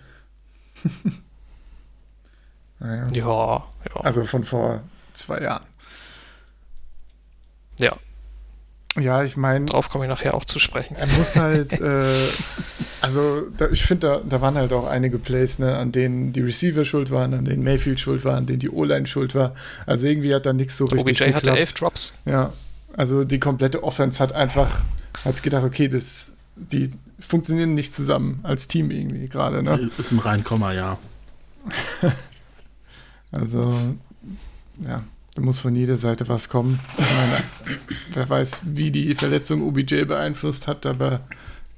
naja. Ja, ja. Also von vor zwei Jahren. Ja. Ja, ich meine. Darauf komme ich nachher auch zu sprechen. Er muss halt, äh, also da, ich finde, da, da waren halt auch einige Plays, ne, an denen die Receiver schuld waren, an denen Mayfield schuld war, an denen die O-Line schuld war. Also irgendwie hat da nichts so richtig OBJ hatte elf Drops. Ja, also die komplette Offense hat einfach, hat gedacht, okay, das, die funktionieren nicht zusammen als Team irgendwie gerade. Ne? Ist ein Reinkommer, ja. also, ja, da muss von jeder Seite was kommen. Ich meine, wer weiß, wie die Verletzung OBJ beeinflusst hat, aber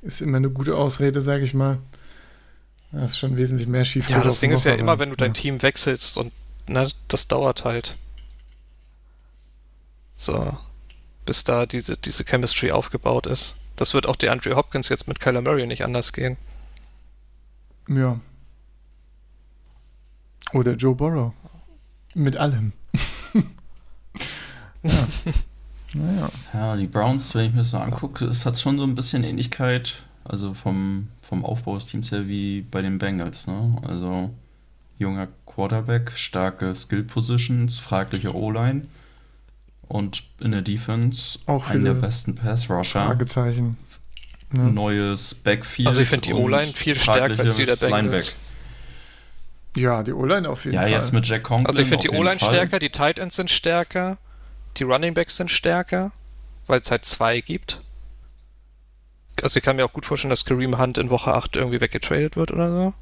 ist immer eine gute Ausrede, sage ich mal. Da ist schon wesentlich mehr schief. Ja, das Ding ist ja immer, wenn du dein ja. Team wechselst und ne, das dauert halt. So, bis da diese, diese Chemistry aufgebaut ist. Das wird auch der Andrew Hopkins jetzt mit Kyler Murray nicht anders gehen. Ja. Oder Joe Burrow. Mit allem. ja. Naja. Ja, die Browns, wenn ich mir das so angucke, es hat schon so ein bisschen Ähnlichkeit, also vom, vom Aufbau des Teams her wie bei den Bengals, ne? Also junger Quarterback, starke Skill Positions, fragliche O-Line und in der Defense auch einen der besten Pass-Rusher. Fragezeichen. Ja. Neues Backfield. Also ich finde die O-Line viel stärker als die der Bengals. Ja, die O-Line auf jeden ja, Fall. Ja, jetzt mit Jack Conklin Also ich finde die O-Line stärker, die Tight Ends sind stärker, die Running Backs sind stärker, weil es halt zwei gibt. Also ich kann mir auch gut vorstellen, dass Kareem Hunt in Woche 8 irgendwie weggetradet wird oder so.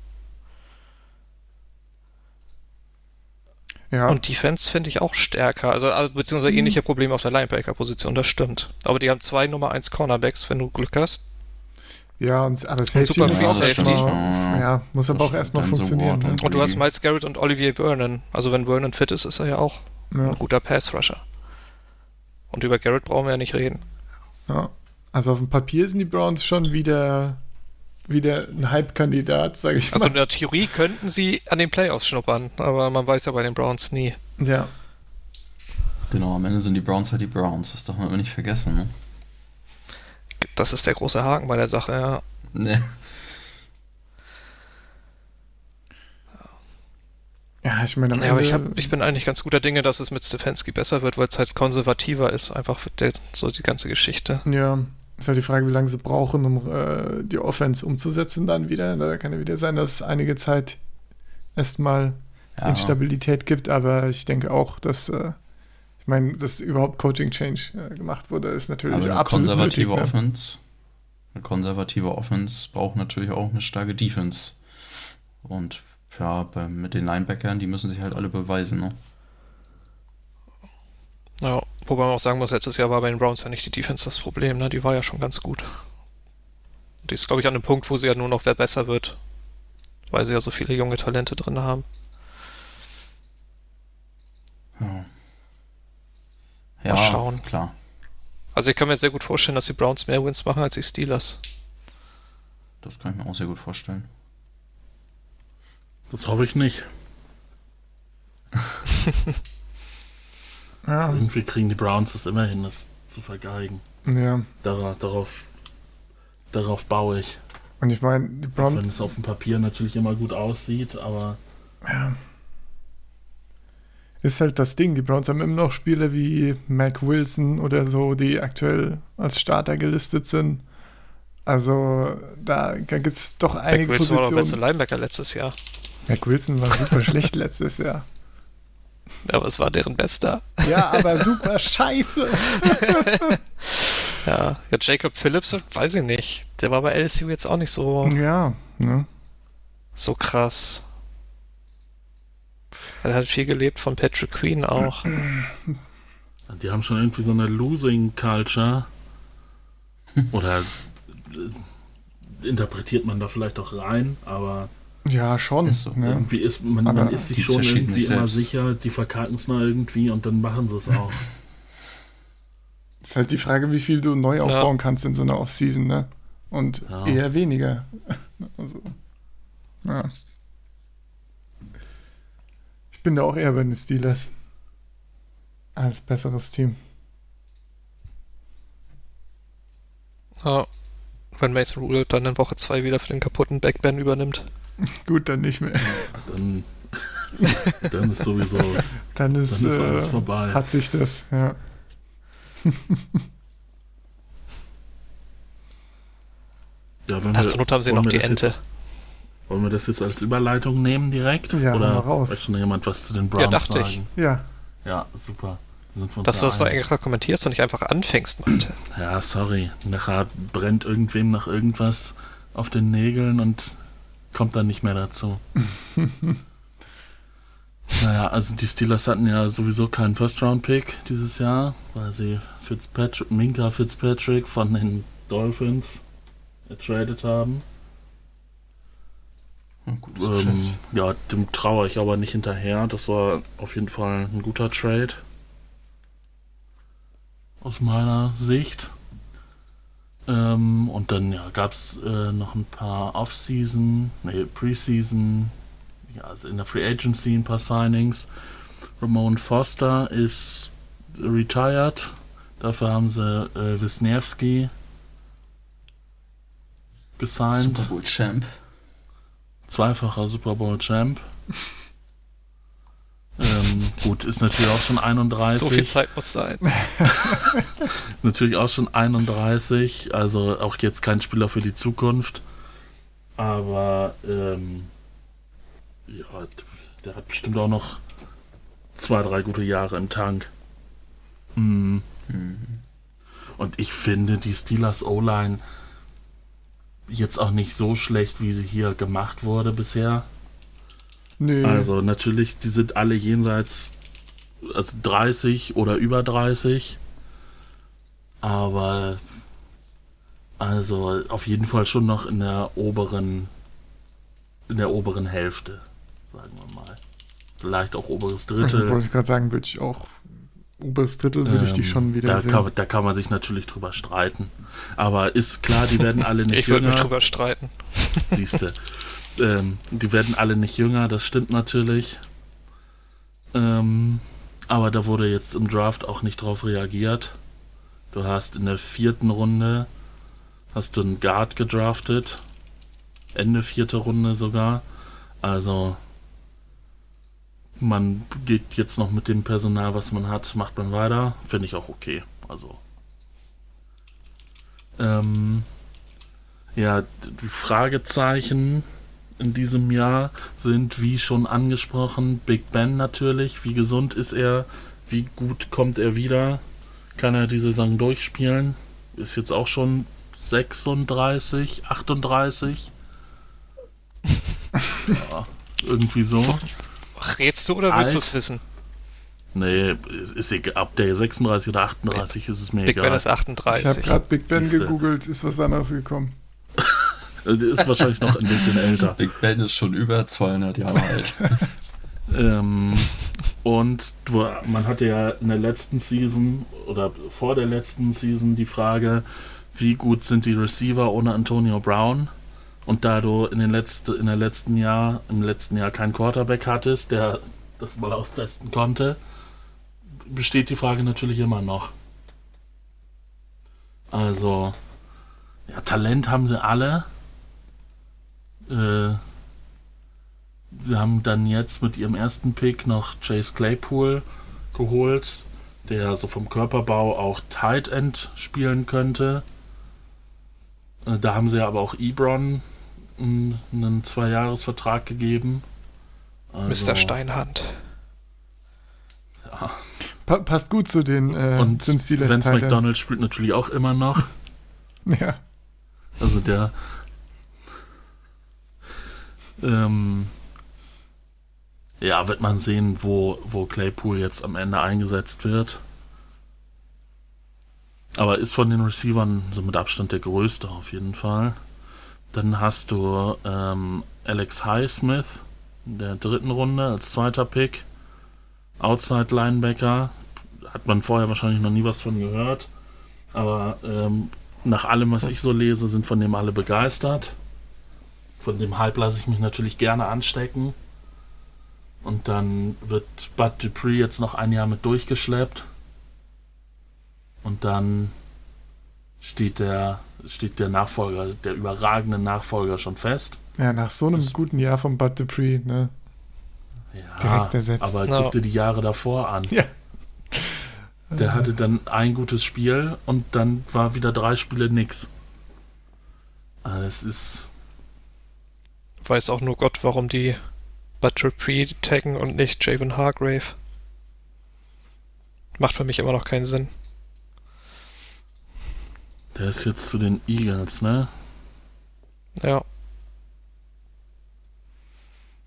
Ja. Und Defense finde ich auch stärker. Also, also beziehungsweise mhm. ähnliche Probleme auf der Linebacker-Position, das stimmt. Aber die haben zwei Nummer 1 Cornerbacks, wenn du Glück hast. Ja, und, aber Safety muss auch Safety. Erstmal, ja, muss aber auch erstmal funktionieren. So ne? Und du hast Miles Garrett und Olivier Vernon. Also wenn Vernon fit ist, ist er ja auch ja. ein guter Pass-Rusher. Und über Garrett brauchen wir ja nicht reden. Ja. Also auf dem Papier sind die Browns schon wieder wieder ein Hype-Kandidat, sage ich mal. Also in der Theorie könnten sie an den Playoffs schnuppern, aber man weiß ja bei den Browns nie. Ja. Genau, am Ende sind die Browns halt die Browns, das darf man immer nicht vergessen, ne? Das ist der große Haken bei der Sache, ja. Ne. Ja, ich meine, ja, aber ich, hab, ich bin eigentlich ganz guter Dinge, dass es mit Stefanski besser wird, weil es halt konservativer ist, einfach der, so die ganze Geschichte. Ja, ist halt die Frage, wie lange sie brauchen, um äh, die Offense umzusetzen dann wieder. Da kann ja wieder sein, dass es einige Zeit erstmal ja. Instabilität gibt, aber ich denke auch, dass äh, ich meine, dass überhaupt Coaching Change äh, gemacht wurde, ist natürlich aber eine absolut konservative nötig, ne? Offense. Eine konservative Offense braucht natürlich auch eine starke Defense. Und ja, bei, mit den Linebackern, die müssen sich halt alle beweisen. Ne? Ja, wobei man auch sagen muss, letztes Jahr war bei den Browns ja nicht die Defense das Problem, ne? Die war ja schon ganz gut. Die ist, glaube ich, an einem Punkt, wo sie ja nur noch wer besser wird. Weil sie ja so viele junge Talente drin haben. Ja. Ja, Mal schauen. klar. Also ich kann mir sehr gut vorstellen, dass die Browns mehr Wins machen als die Steelers. Das kann ich mir auch sehr gut vorstellen. Das hoffe ich nicht. Ja. Irgendwie kriegen die Browns es immer hin, das zu vergeigen. Ja. Darauf, darauf, darauf baue ich. Und ich meine, die Browns. Auch wenn es auf dem Papier natürlich immer gut aussieht, aber. Ja. Ist halt das Ding. Die Browns haben immer noch Spiele wie Mac Wilson oder so, die aktuell als Starter gelistet sind. Also da, da gibt es doch einige Mac Wilson Positionen. war doch Linebacker letztes Jahr. Mac Wilson war super schlecht letztes Jahr. Aber es war deren bester. Ja, aber super scheiße. ja, ja, Jacob Phillips, weiß ich nicht. Der war bei LSU jetzt auch nicht so. Ja, ne? So krass. Er hat viel gelebt von Patrick Queen auch. Die haben schon irgendwie so eine Losing Culture. Oder äh, interpretiert man da vielleicht auch rein, aber ja, schon. Ist so. ne? Irgendwie ist man, man ist sich schon irgendwie immer sicher, die verkacken es mal irgendwie und dann machen sie es auch. ist halt die Frage, wie viel du neu aufbauen ja. kannst in so einer Offseason, ne? Und ja. eher weniger. also, ja. Ich bin da auch eher bei den Steelers. Als besseres Team. Ja. Wenn Mason Rule dann in Woche 2 wieder für den kaputten Backband übernimmt. Gut, dann nicht mehr. Dann, dann ist sowieso. dann ist, dann ist alles äh, vorbei. Hat sich das, ja. ja, wenn wir, Zur Not haben sie noch die Ente. Jetzt, wollen wir das jetzt als Überleitung nehmen direkt? Ja, Oder mal raus. möchte noch jemand was zu den Browns ja, dachte sagen? Ich. Ja. Ja, super. Dass du das eigentlich kommentierst und nicht einfach anfängst, Malte. Ja, sorry. Nachher brennt irgendwem noch irgendwas auf den Nägeln und kommt dann nicht mehr dazu. naja, also die Steelers hatten ja sowieso keinen First-Round-Pick dieses Jahr, weil sie Fitzpatrick, Minka Fitzpatrick von den Dolphins ertradet haben. Ähm, ja, dem traue ich aber nicht hinterher. Das war auf jeden Fall ein guter Trade. Aus meiner Sicht. Ähm, und dann ja, gab es äh, noch ein paar Off-Season, nee, Preseason, ja, also in der Free Agency ein paar Signings. Ramon Foster ist retired. Dafür haben sie äh, Wisniewski gesigned. Super Bowl Champ. Zweifacher Super Bowl Champ. Ähm, gut, ist natürlich auch schon 31. So viel Zeit muss sein. natürlich auch schon 31, also auch jetzt kein Spieler für die Zukunft. Aber ähm, ja, der hat bestimmt auch noch zwei, drei gute Jahre im Tank. Mhm. Mhm. Und ich finde, die Steelers O-Line jetzt auch nicht so schlecht, wie sie hier gemacht wurde bisher. Nee. Also natürlich, die sind alle jenseits also 30 oder über 30. Aber also auf jeden Fall schon noch in der oberen in der oberen Hälfte, sagen wir mal. Vielleicht auch oberes Drittel. Wollte ich gerade sagen, würde ich auch oberes Drittel würde ich dich ähm, schon wieder da sehen. Kann, da kann man sich natürlich drüber streiten. Aber ist klar, die werden alle nicht ich jünger. Ich würde mich drüber streiten. Siehst du. Ähm, die werden alle nicht jünger, das stimmt natürlich. Ähm, aber da wurde jetzt im Draft auch nicht drauf reagiert. Du hast in der vierten Runde hast du einen Guard gedraftet. Ende vierte Runde sogar. Also man geht jetzt noch mit dem Personal, was man hat, macht man weiter. Finde ich auch okay. Also. Ähm, ja, die Fragezeichen in diesem Jahr sind, wie schon angesprochen, Big Ben natürlich. Wie gesund ist er? Wie gut kommt er wieder? Kann er die Saison durchspielen? Ist jetzt auch schon 36, 38. ja, irgendwie so. Rätst du oder willst du es wissen? Nee, ist egal. Ab der 36 oder 38 ist es mir Big egal. Big Ben ist 38. Ich habe gerade Big Ben Siehste. gegoogelt, ist was anderes gekommen. Der ist wahrscheinlich noch ein bisschen älter. Big Ben ist schon über 200 Jahre alt. ähm, und man hatte ja in der letzten Season oder vor der letzten Season die Frage, wie gut sind die Receiver ohne Antonio Brown? Und da du in, den letzten, in der letzten Jahr, im letzten Jahr keinen Quarterback hattest, der das mal austesten konnte, besteht die Frage natürlich immer noch. Also, ja, Talent haben sie alle. Äh, sie haben dann jetzt mit ihrem ersten Pick noch Chase Claypool geholt, der so vom Körperbau auch Tight End spielen könnte. Äh, da haben sie aber auch Ebron einen Zweijahresvertrag gegeben. Also, Mr. Steinhand. Ja. Pa passt gut zu den äh, Und Vince McDonald spielt natürlich auch immer noch. ja. Also der ähm, ja, wird man sehen, wo, wo Claypool jetzt am Ende eingesetzt wird. Aber ist von den Receivern so mit Abstand der größte auf jeden Fall. Dann hast du ähm, Alex Highsmith in der dritten Runde als zweiter Pick. Outside Linebacker. Hat man vorher wahrscheinlich noch nie was von gehört. Aber ähm, nach allem, was ich so lese, sind von dem alle begeistert. Von dem Hype lasse ich mich natürlich gerne anstecken. Und dann wird Bud Dupree jetzt noch ein Jahr mit durchgeschleppt. Und dann steht der steht der Nachfolger, der überragende Nachfolger schon fest. Ja, nach so einem das, guten Jahr von Bud Dupree, ne? Ja, Direkt ersetzt. aber no. guck dir die Jahre davor an. Ja. Der hatte dann ein gutes Spiel und dann war wieder drei Spiele nix. Also es ist. Weiß auch nur Gott, warum die Butcher Pre taggen und nicht Javen Hargrave. Macht für mich immer noch keinen Sinn. Der ist jetzt zu den Eagles, ne? Ja.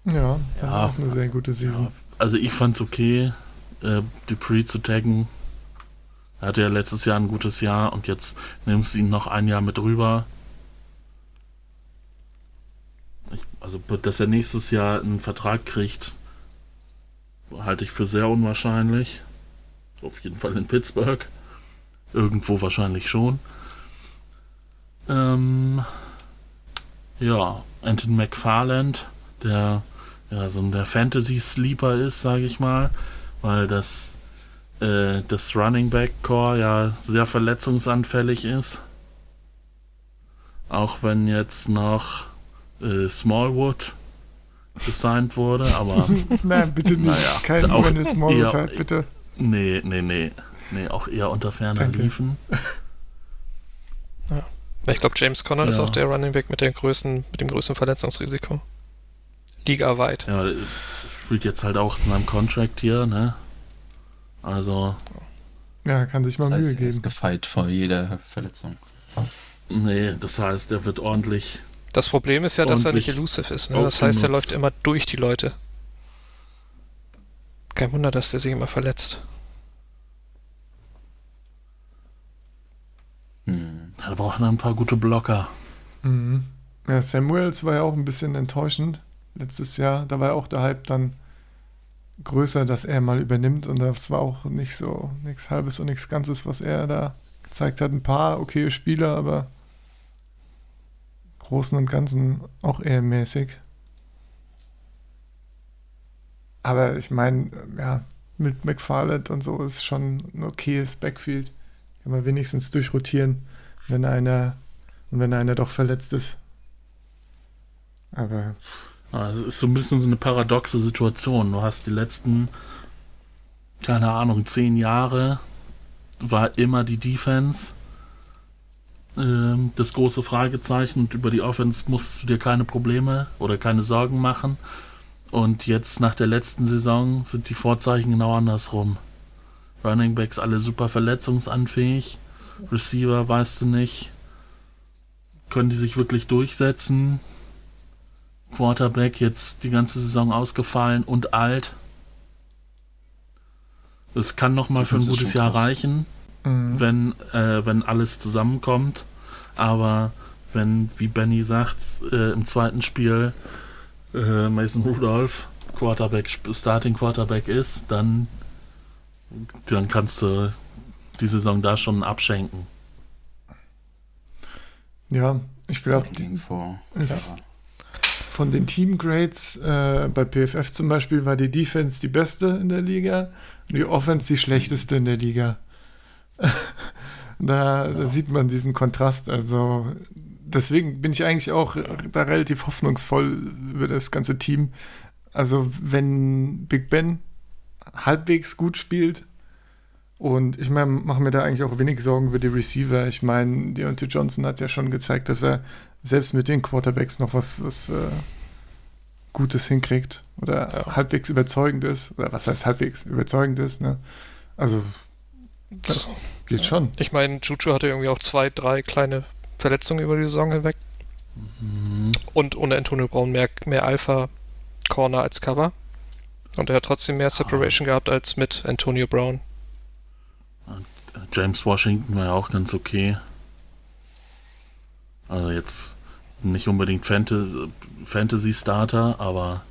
Ja, ja auch eine sehr gute Season. Ja. Also ich fand's okay, äh, Dupree zu taggen. Er hatte ja letztes Jahr ein gutes Jahr und jetzt nimmst du ihn noch ein Jahr mit rüber. Ich, also, dass er nächstes Jahr einen Vertrag kriegt, halte ich für sehr unwahrscheinlich. Auf jeden Fall in Pittsburgh. Irgendwo wahrscheinlich schon. Ähm, ja, Anton McFarland, der ja so der Fantasy-Sleeper ist, sage ich mal, weil das, äh, das Running Back Core ja sehr verletzungsanfällig ist. Auch wenn jetzt noch äh, Smallwood gesigned wurde, aber. Nein, bitte nicht. Naja, Kein auch Smallwood halt, bitte. Nee, nee, nee. Nee, auch eher unter ferner Liefen. Ja. Ich glaube, James Conner ja. ist auch der Running Back mit, der größten, mit dem größten Verletzungsrisiko. Liga-weit. Ja, spielt jetzt halt auch in einem Contract hier, ne? Also. Ja, kann sich mal das heißt, Mühe geben. Er ist gefeit vor jeder Verletzung. Nee, das heißt, er wird ordentlich. Das Problem ist ja, dass er nicht elusive ist. Ne? Das heißt, er läuft immer durch die Leute. Kein Wunder, dass der sich immer verletzt. Hm. Da brauchen wir ein paar gute Blocker. Mhm. Ja, Samuels war ja auch ein bisschen enttäuschend letztes Jahr. Da war ja auch der Hype dann größer, dass er mal übernimmt und das war auch nicht so nichts Halbes und nichts Ganzes, was er da gezeigt hat. Ein paar okay Spieler, aber Großen und Ganzen auch eher mäßig. Aber ich meine, ja, mit McFarland und so ist schon ein okayes Backfield. Kann man wenigstens durchrotieren, wenn einer und wenn einer doch verletzt ist. Aber. Also ist so ein bisschen so eine paradoxe Situation. Du hast die letzten, keine Ahnung, zehn Jahre war immer die Defense das große Fragezeichen und über die Offense musstest du dir keine Probleme oder keine Sorgen machen. Und jetzt nach der letzten Saison sind die Vorzeichen genau andersrum. Running Backs alle super verletzungsanfähig. Receiver weißt du nicht. Können die sich wirklich durchsetzen? Quarterback jetzt die ganze Saison ausgefallen und alt. Es kann noch mal für ein gutes Jahr reichen, mhm. wenn, äh, wenn alles zusammenkommt. Aber wenn, wie Benny sagt, äh, im zweiten Spiel äh, Mason Rudolph Quarterback, Starting Quarterback ist, dann, dann kannst du die Saison da schon abschenken. Ja, ich glaube, von den Teamgrades äh, bei PFF zum Beispiel war die Defense die beste in der Liga und die Offense die schlechteste in der Liga. da, ja. da, sieht man diesen Kontrast. Also deswegen bin ich eigentlich auch da relativ hoffnungsvoll über das ganze Team. Also wenn Big Ben halbwegs gut spielt, und ich meine, mache mir da eigentlich auch wenig Sorgen über die Receiver. Ich meine, Deontay Johnson hat es ja schon gezeigt, dass er selbst mit den Quarterbacks noch was, was äh, Gutes hinkriegt oder ja. halbwegs überzeugend ist. Oder was heißt halbwegs überzeugend ist, ne? Also, geht schon. Ich meine, Juju hatte irgendwie auch zwei, drei kleine Verletzungen über die Saison hinweg. Mhm. Und ohne Antonio Brown mehr, mehr Alpha Corner als Cover. Und er hat trotzdem mehr Separation ah. gehabt als mit Antonio Brown. James Washington war ja auch ganz okay. Also jetzt nicht unbedingt Fantasy, Fantasy Starter, aber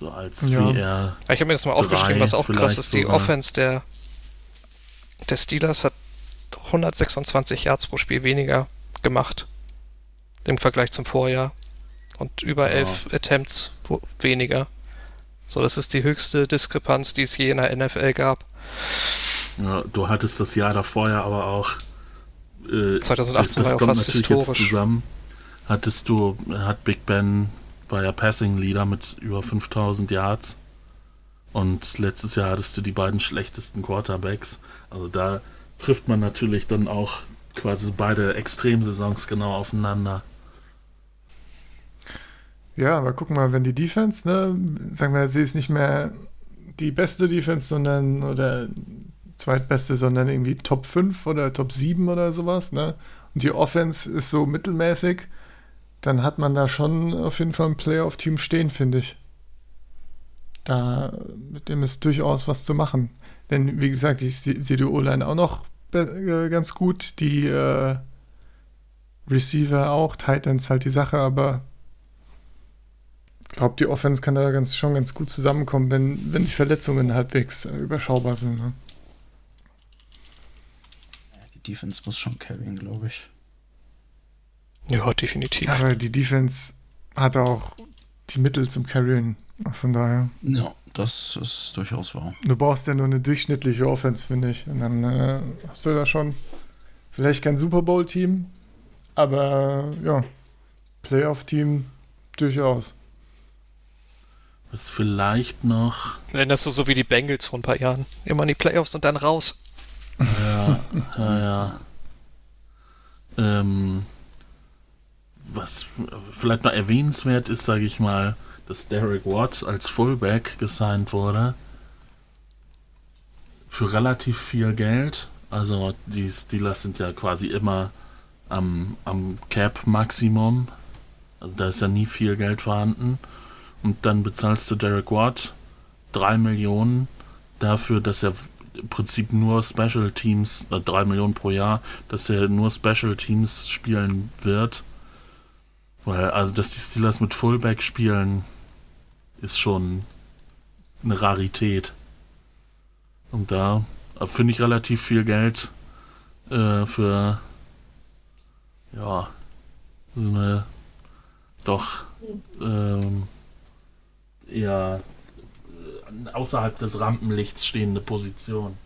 so als ja. VR. Ich habe mir das mal aufgeschrieben, was auch krass ist. Die sogar. Offense der, der Steelers hat 126 Yards pro Spiel weniger gemacht im Vergleich zum Vorjahr und über elf ja. Attempts weniger. So, das ist die höchste Diskrepanz, die es je in der NFL gab. Ja, du hattest das Jahr davor ja aber auch. Äh, 2018 das, das war ja fast historisch. zusammen. Hattest du, hat Big Ben, war ja Passing Leader mit über 5000 Yards. Und letztes Jahr hattest du die beiden schlechtesten Quarterbacks. Also da trifft man natürlich dann auch quasi beide Extremsaisons genau aufeinander. Ja, aber guck mal, wenn die Defense, ne, sagen wir, sie ist nicht mehr die beste Defense, sondern oder zweitbeste, sondern irgendwie Top 5 oder Top 7 oder sowas, ne? Und die Offense ist so mittelmäßig, dann hat man da schon auf jeden Fall ein Playoff-Team stehen, finde ich. Da, mit dem ist durchaus was zu machen. Denn, wie gesagt, ich sehe die O-Line auch noch äh, ganz gut, die äh, Receiver auch, Titans halt die Sache, aber ich glaube, die Offense kann da ganz, schon ganz gut zusammenkommen, wenn, wenn die Verletzungen halbwegs äh, überschaubar sind. Ne? Die Defense muss schon carryen, glaube ich. Ja, definitiv. Aber die Defense hat auch die Mittel zum Carryen. Von daher. Ja, das ist durchaus wahr. Du brauchst ja nur eine durchschnittliche Offense, finde ich. Und dann äh, hast du da schon vielleicht kein Super Bowl-Team, aber ja, Playoff-Team durchaus. Was vielleicht noch. Erinnerst du so wie die Bengals vor ein paar Jahren? Immer in die Playoffs und dann raus. Ja, ja, ja. Ähm, was vielleicht noch erwähnenswert ist, sage ich mal, dass Derek Watt als Fullback gesigned wurde. Für relativ viel Geld. Also die Steelers sind ja quasi immer am, am Cap-Maximum. Also da ist ja nie viel Geld vorhanden. Und dann bezahlst du Derek Watt 3 Millionen dafür, dass er im Prinzip nur Special Teams, äh, 3 Millionen pro Jahr, dass er nur Special Teams spielen wird. Weil, also, dass die Steelers mit Fullback spielen, ist schon eine Rarität. Und da finde ich relativ viel Geld äh, für ja so eine doch ähm, eher äh, außerhalb des Rampenlichts stehende Position.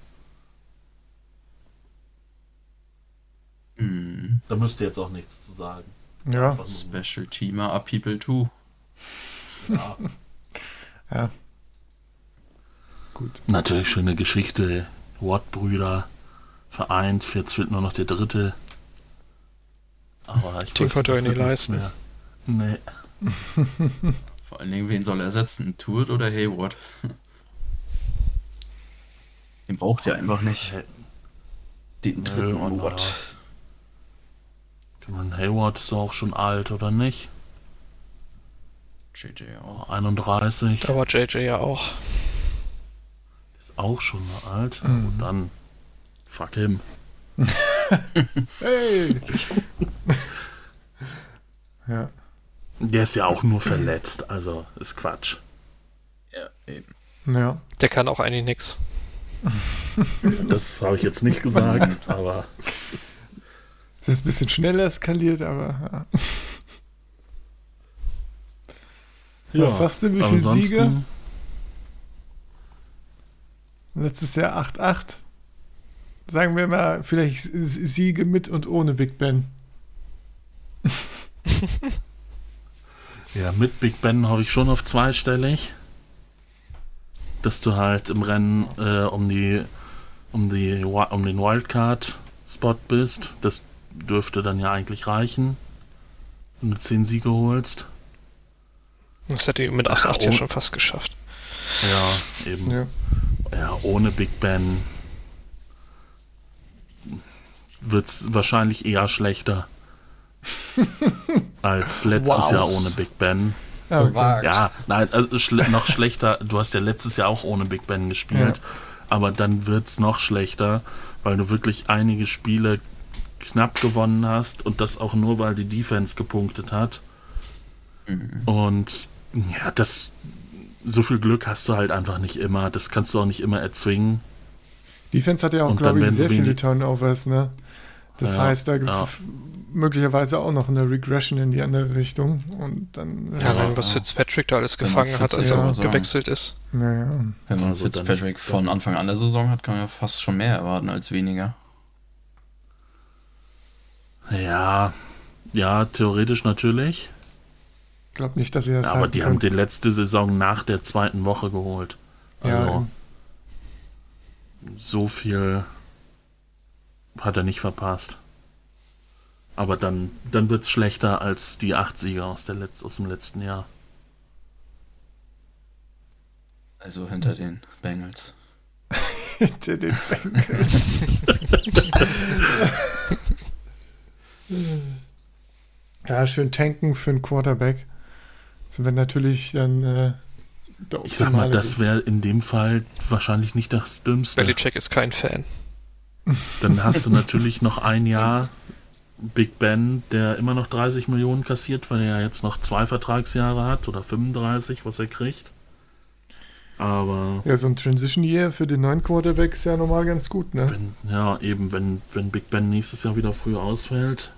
Mhm. Da müsst ihr jetzt auch nichts zu sagen. Ja. Special Teamer are people too. Ja. Ja. Gut. Natürlich schöne Geschichte. Watt-Brüder vereint. Jetzt fehlt nur noch der dritte. Aber ich Den konnte er nicht leisten. Nee. Vor allen Dingen, wen soll er ersetzen? Tourt oder Hayward? Den braucht er einfach nicht. Den dritten Nö, on Watt. Ich meine, Hayward ist auch schon alt, oder nicht? JJ auch. 31. Da war JJ ja auch. Ist auch schon alt. Mhm. Und dann fuck him. Hey! ja. Der ist ja auch nur verletzt, also ist Quatsch. Ja, eben. Ja. Der kann auch eigentlich nix. Das habe ich jetzt nicht gesagt, aber Es ist ein bisschen schneller eskaliert, aber ja. Was sagst du, wie viele Siege? Letztes Jahr 8-8. Sagen wir mal, vielleicht Siege mit und ohne Big Ben. Ja, mit Big Ben hoffe ich schon auf zweistellig. Dass du halt im Rennen äh, um die um die um den Wildcard-Spot bist. Das dürfte dann ja eigentlich reichen. Wenn du 10 Siege holst. Das hätte ich mit 8-8 ja oh. schon fast geschafft. Ja, eben. Ja. Ja, ohne Big Ben wird es wahrscheinlich eher schlechter. als letztes Wow. Jahr ohne Big Ben. Ja, okay. Gewagt. Ja, nein, also schle noch schlechter. Du hast ja letztes Jahr auch ohne Big Ben gespielt. Aber dann wird es noch schlechter, weil du wirklich einige Spiele knapp gewonnen hast und das auch nur, weil die Defense gepunktet hat. Mhm. Und ja, das so viel Glück hast du halt einfach nicht immer. Das kannst du auch nicht immer erzwingen. Defense hat ja auch, glaube ich, sehr viele Turnovers, ne? Das Ja, heißt, da gibt es ja. möglicherweise auch noch eine Regression in die andere Richtung. Und dann. Ja, wenn was Fitzpatrick da alles gefangen hat, als er ja. gewechselt ist. Naja. Wenn man Also dann- Fitzpatrick von Anfang an der Saison hat, kann man ja fast schon mehr erwarten als weniger. Ja, ja, theoretisch natürlich. Ich glaube nicht, dass sie das Ja, aber die können. haben die letzte Saison nach der zweiten Woche geholt. Also, ja. so viel hat er nicht verpasst. Aber dann, dann wird es schlechter als die acht Sieger aus, der Letz-, aus dem letzten Jahr. Also hinter den Bengals. hinter den Bengals. ja, schön tanken für einen Quarterback. Das wäre natürlich dann. Äh, ich sag mal, das wäre in dem Fall wahrscheinlich nicht das Dümmste. Belichick ist kein Fan. Dann hast du natürlich noch ein Jahr Big Ben, der immer noch 30 Millionen kassiert, weil er ja jetzt noch zwei Vertragsjahre hat oder 35, was er kriegt. Aber. Ja, so ein Transition Year für den neuen Quarterback ist ja normal ganz gut, ne? Wenn, ja, eben, wenn, wenn Big Ben nächstes Jahr wieder früh ausfällt.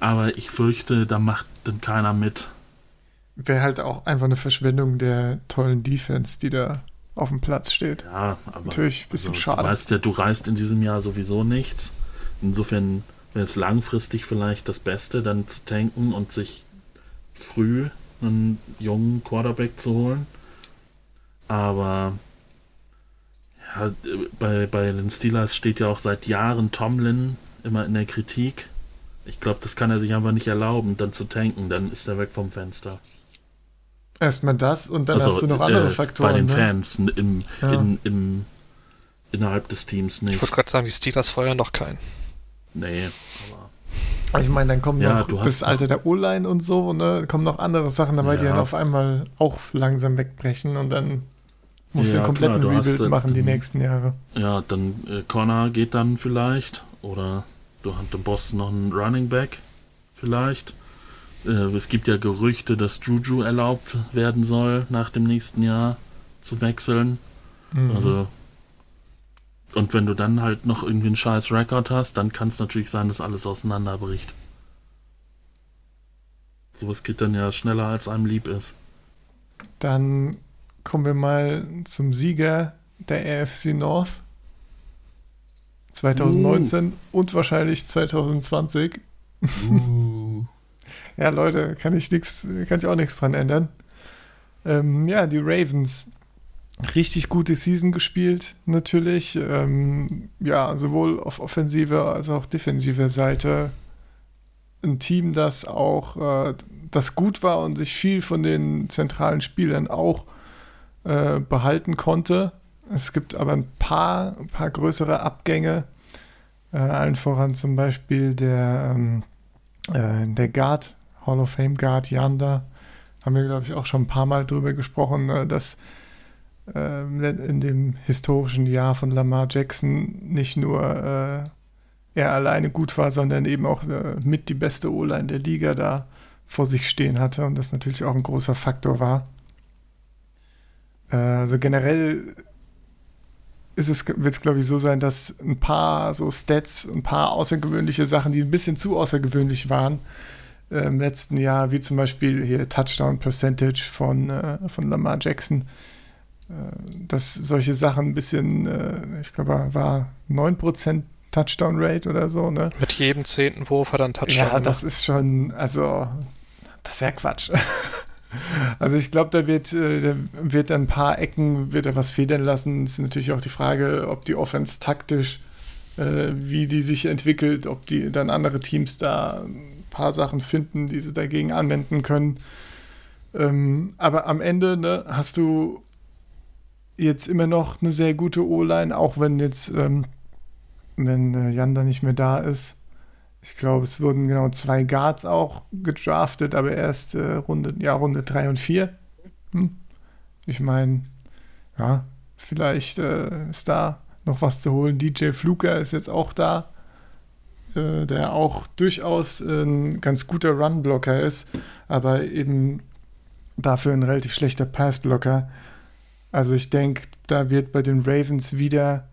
Aber ich fürchte, da macht dann keiner mit. Wäre halt auch einfach eine Verschwendung der tollen Defense, die da auf dem Platz steht. Ja, aber. Natürlich ein bisschen also, schade. Du weißt ja, du reist in diesem Jahr sowieso nichts. Insofern wäre es langfristig vielleicht das Beste, dann zu tanken und sich früh einen jungen Quarterback zu holen. Aber ja, bei, bei den Steelers steht ja auch seit Jahren Tomlin immer in der Kritik. Ich glaube, das kann er sich einfach nicht erlauben, dann zu tanken. Dann ist er weg vom Fenster. Erstmal das und dann also, hast du noch andere äh, Faktoren. Bei den ne? Fans im, ja. in, im, innerhalb des Teams nicht. Ich wollte gerade sagen, die Steelers feuern doch keinen. Nee, aber. Ich meine, dann kommen ja, noch das Alter der O-Line und so, ne? kommen noch andere Sachen dabei, ja. die dann auf einmal auch langsam wegbrechen und dann musst ja, du einen kompletten klar, Rebuild hast, machen die nächsten Jahre. Ja, dann äh, Connor geht dann vielleicht oder du hast Boston noch einen Running Back vielleicht. Äh, es gibt ja Gerüchte, dass Juju erlaubt werden soll, nach dem nächsten Jahr zu wechseln. Mhm. Also und wenn du dann halt noch irgendwie einen scheiß Rekord hast, dann kann es natürlich sein, dass alles auseinanderbricht. Sowas geht dann ja schneller, als einem lieb ist. Dann kommen wir mal zum Sieger der AFC North. 2019 uh. und wahrscheinlich 2020. Uh. ja, Leute, kann ich nix, kann ich auch nichts dran ändern. Ähm, ja, die Ravens richtig gute Season gespielt, natürlich. Ähm, ja, sowohl auf offensiver als auch defensiver Seite. Ein Team, das auch äh, das gut war und sich viel von den zentralen Spielern auch äh, behalten konnte. Es gibt aber ein paar, ein paar größere Abgänge. Äh, allen voran zum Beispiel der, ähm, äh, der Guard, Hall of Fame Guard Yanda. Haben wir, glaube ich, auch schon ein paar Mal drüber gesprochen, äh, dass ähm, in dem historischen Jahr von Lamar Jackson nicht nur äh, er alleine gut war, sondern eben auch äh, mit die beste O-Line der Liga da vor sich stehen hatte und das natürlich auch ein großer Faktor war. Äh, also generell ist es, wird es, glaube ich, so sein, dass ein paar so Stats, ein paar außergewöhnliche Sachen, die ein bisschen zu außergewöhnlich waren, äh, im letzten Jahr, wie zum Beispiel hier Touchdown Percentage von, äh, von Lamar Jackson, äh, dass solche Sachen ein bisschen, äh, ich glaube, war 9% Touchdown Rate oder so, ne? Mit jedem zehnten Wurf hat er einen Touchdown. Ja, das ist schon, also, das ist ja Quatsch. Also ich glaube, da wird, äh, da wird ein paar Ecken, wird er was federn lassen. Es ist natürlich auch die Frage, ob die Offense taktisch, wie die sich entwickelt, ob die dann andere Teams da ein paar Sachen finden, die sie dagegen anwenden können. Ähm, aber am Ende ne, hast du jetzt immer noch eine sehr gute O-Line, auch wenn jetzt, ähm, wenn äh, Jan da nicht mehr da ist. Ich glaube, es wurden genau zwei Guards auch gedraftet, aber erst äh, Runde, ja, Runde 3 und 4. Hm. Ich meine, ja, vielleicht äh, ist da noch was zu holen. DJ Fluker ist jetzt auch da, äh, der auch durchaus ein ganz guter Run-Blocker ist, aber eben dafür ein relativ schlechter Pass-Blocker. Also ich denke, da wird bei den Ravens wieder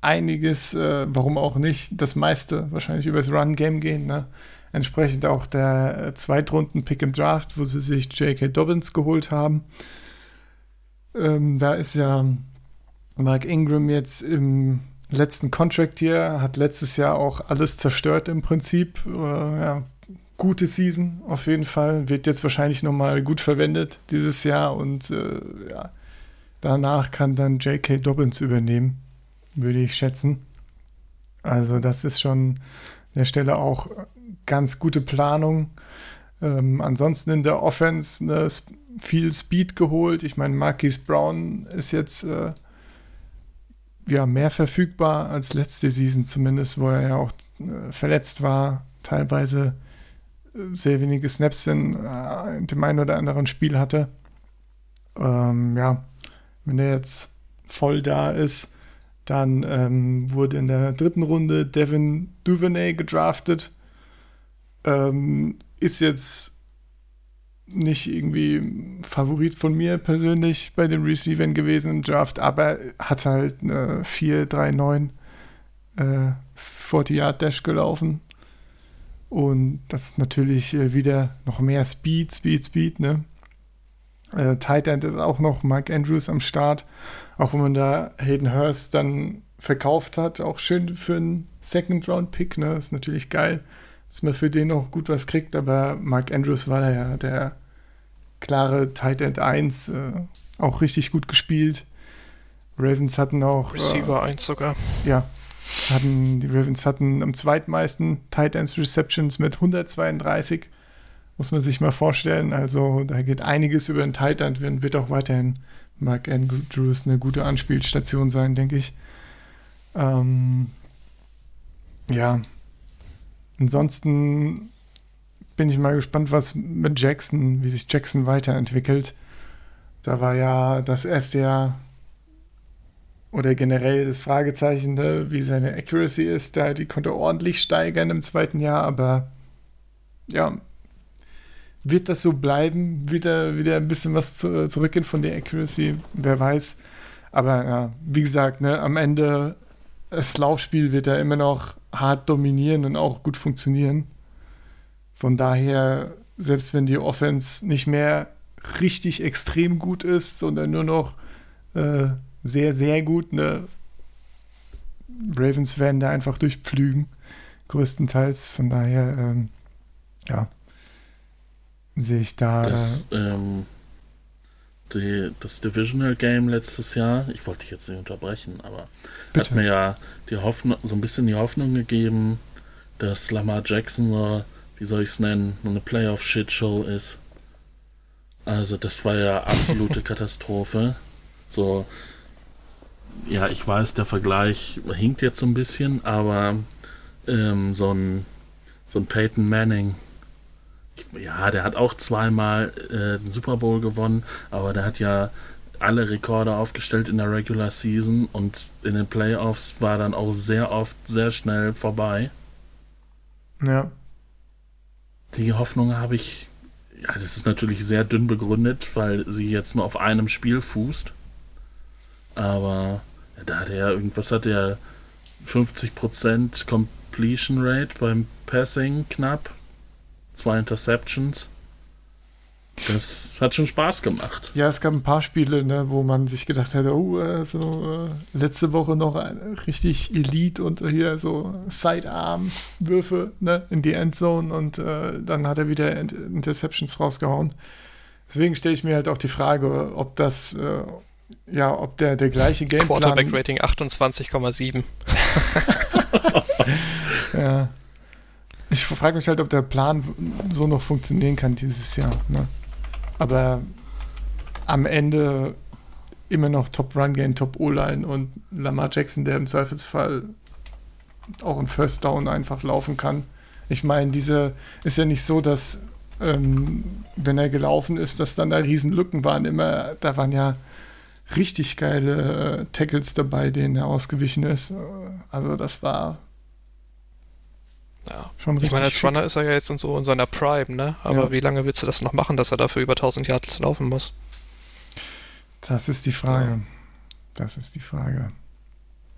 einiges, äh, warum auch nicht, das meiste wahrscheinlich über das Run-Game gehen. Ne? Entsprechend auch der äh, Zweitrunden-Pick im Draft, wo sie sich J.K. Dobbins geholt haben. Ähm, da ist ja Mark Ingram jetzt im letzten Contract hier, hat letztes Jahr auch alles zerstört im Prinzip. Äh, ja, gute Season auf jeden Fall, wird jetzt wahrscheinlich nochmal gut verwendet dieses Jahr und äh, ja, Danach kann dann J.K. Dobbins übernehmen, würde ich schätzen. Also das ist schon an der Stelle auch ganz gute Planung. Ähm, ansonsten in der Offense ne, viel Speed geholt. Ich meine, Marquis Brown ist jetzt äh, ja, mehr verfügbar als letzte Season zumindest, wo er ja auch äh, verletzt war, teilweise äh, sehr wenige Snaps in, äh, in, dem einen oder anderen Spiel hatte. Ähm, ja, wenn er jetzt voll da ist, dann ähm, wurde in der dritten Runde Devin Duvernay gedraftet. Ähm, ist jetzt nicht irgendwie Favorit von mir persönlich bei den Receivern gewesen im Draft, aber hat halt eine 4-3-9 äh, 40-Yard-Dash gelaufen. Und das ist natürlich äh, wieder noch mehr Speed, Speed, Speed, ne? Äh, Tight End ist auch noch Mike Andrews am Start. Auch wenn man da Hayden Hurst dann verkauft hat, auch schön für einen Second-Round-Pick, ne? Ist natürlich geil dass man für den auch gut was kriegt, aber Mark Andrews war da ja der klare Tight End 1, äh, auch richtig gut gespielt. Ravens hatten auch. Receiver äh, 1 sogar. Ja. Hatten, die Ravens hatten am zweitmeisten Tight Ends Receptions mit 132. Muss man sich mal vorstellen. Also da geht einiges über den Tight End, wird auch weiterhin Mark Andrews eine gute Anspielstation sein, denke ich. Ähm, ja, Ansonsten bin ich mal gespannt, was mit Jackson, wie sich Jackson weiterentwickelt. Da war ja das erste Jahr oder generell das Fragezeichen, ne, wie seine Accuracy ist. Da die konnte ordentlich steigern im zweiten Jahr, aber ja, wird das so bleiben? Wird da wieder ein bisschen was zu, zurückgehen von der Accuracy? Wer weiß. Aber ja, wie gesagt, ne, am Ende das Laufspiel wird er immer noch hart dominieren und auch gut funktionieren. Von daher, selbst wenn die Offense nicht mehr richtig extrem gut ist, sondern nur noch äh, sehr, sehr gut, ne? Ravens werden da einfach durchpflügen, größtenteils. Von daher, ähm, ja, sehe ich da. Das, ähm, die, das Divisional Game letztes Jahr, ich wollte dich jetzt nicht unterbrechen, aber Bitte. hat mir ja die Hoffnung, so ein bisschen die Hoffnung gegeben, dass Lamar Jackson so, wie soll ich es nennen, eine Playoff-Shitshow ist. Also das war ja absolute Katastrophe. So, ja, ich weiß, der Vergleich hinkt jetzt so ein bisschen, aber ähm, so ein so ein Peyton Manning ja, der hat auch zweimal äh, den Super Bowl gewonnen, aber der hat ja alle Rekorde aufgestellt in der Regular Season und in den Playoffs war dann auch sehr oft sehr schnell vorbei. Ja. Die Hoffnung habe ich, ja, das ist natürlich sehr dünn begründet, weil sie jetzt nur auf einem Spiel fußt. Aber ja, da hat er irgendwas hat er 50% Completion Rate beim Passing knapp zwei Interceptions. Das hat schon Spaß gemacht. Ja, es gab ein paar Spiele, ne, wo man sich gedacht hätte, oh, äh, so äh, letzte Woche noch ein, richtig Elite und hier so Sidearm-Würfe ne, in die Endzone und äh, dann hat er wieder Interceptions rausgehauen. Deswegen stelle ich mir halt auch die Frage, ob das, äh, ja, ob der, der gleiche Gameplan... Quarterback-Rating 28,7. ja. Ich frage mich halt, ob der Plan so noch funktionieren kann dieses Jahr. Ne? Aber am Ende immer noch Top Run Game, Top O-Line und Lamar Jackson, der im Zweifelsfall auch ein First Down einfach laufen kann. Ich meine, diese ist ja nicht so, dass ähm, wenn er gelaufen ist, dass dann da riesen Lücken waren. Immer, da waren ja richtig geile äh, Tackles dabei, denen er ausgewichen ist. Also das war ja. Schon ich meine, als Runner ist er ja jetzt in so in seiner Prime, ne? Aber ja. wie lange willst du das noch machen, dass er dafür über 1000 Yards laufen muss? Das ist die Frage. Ja. Das ist die Frage.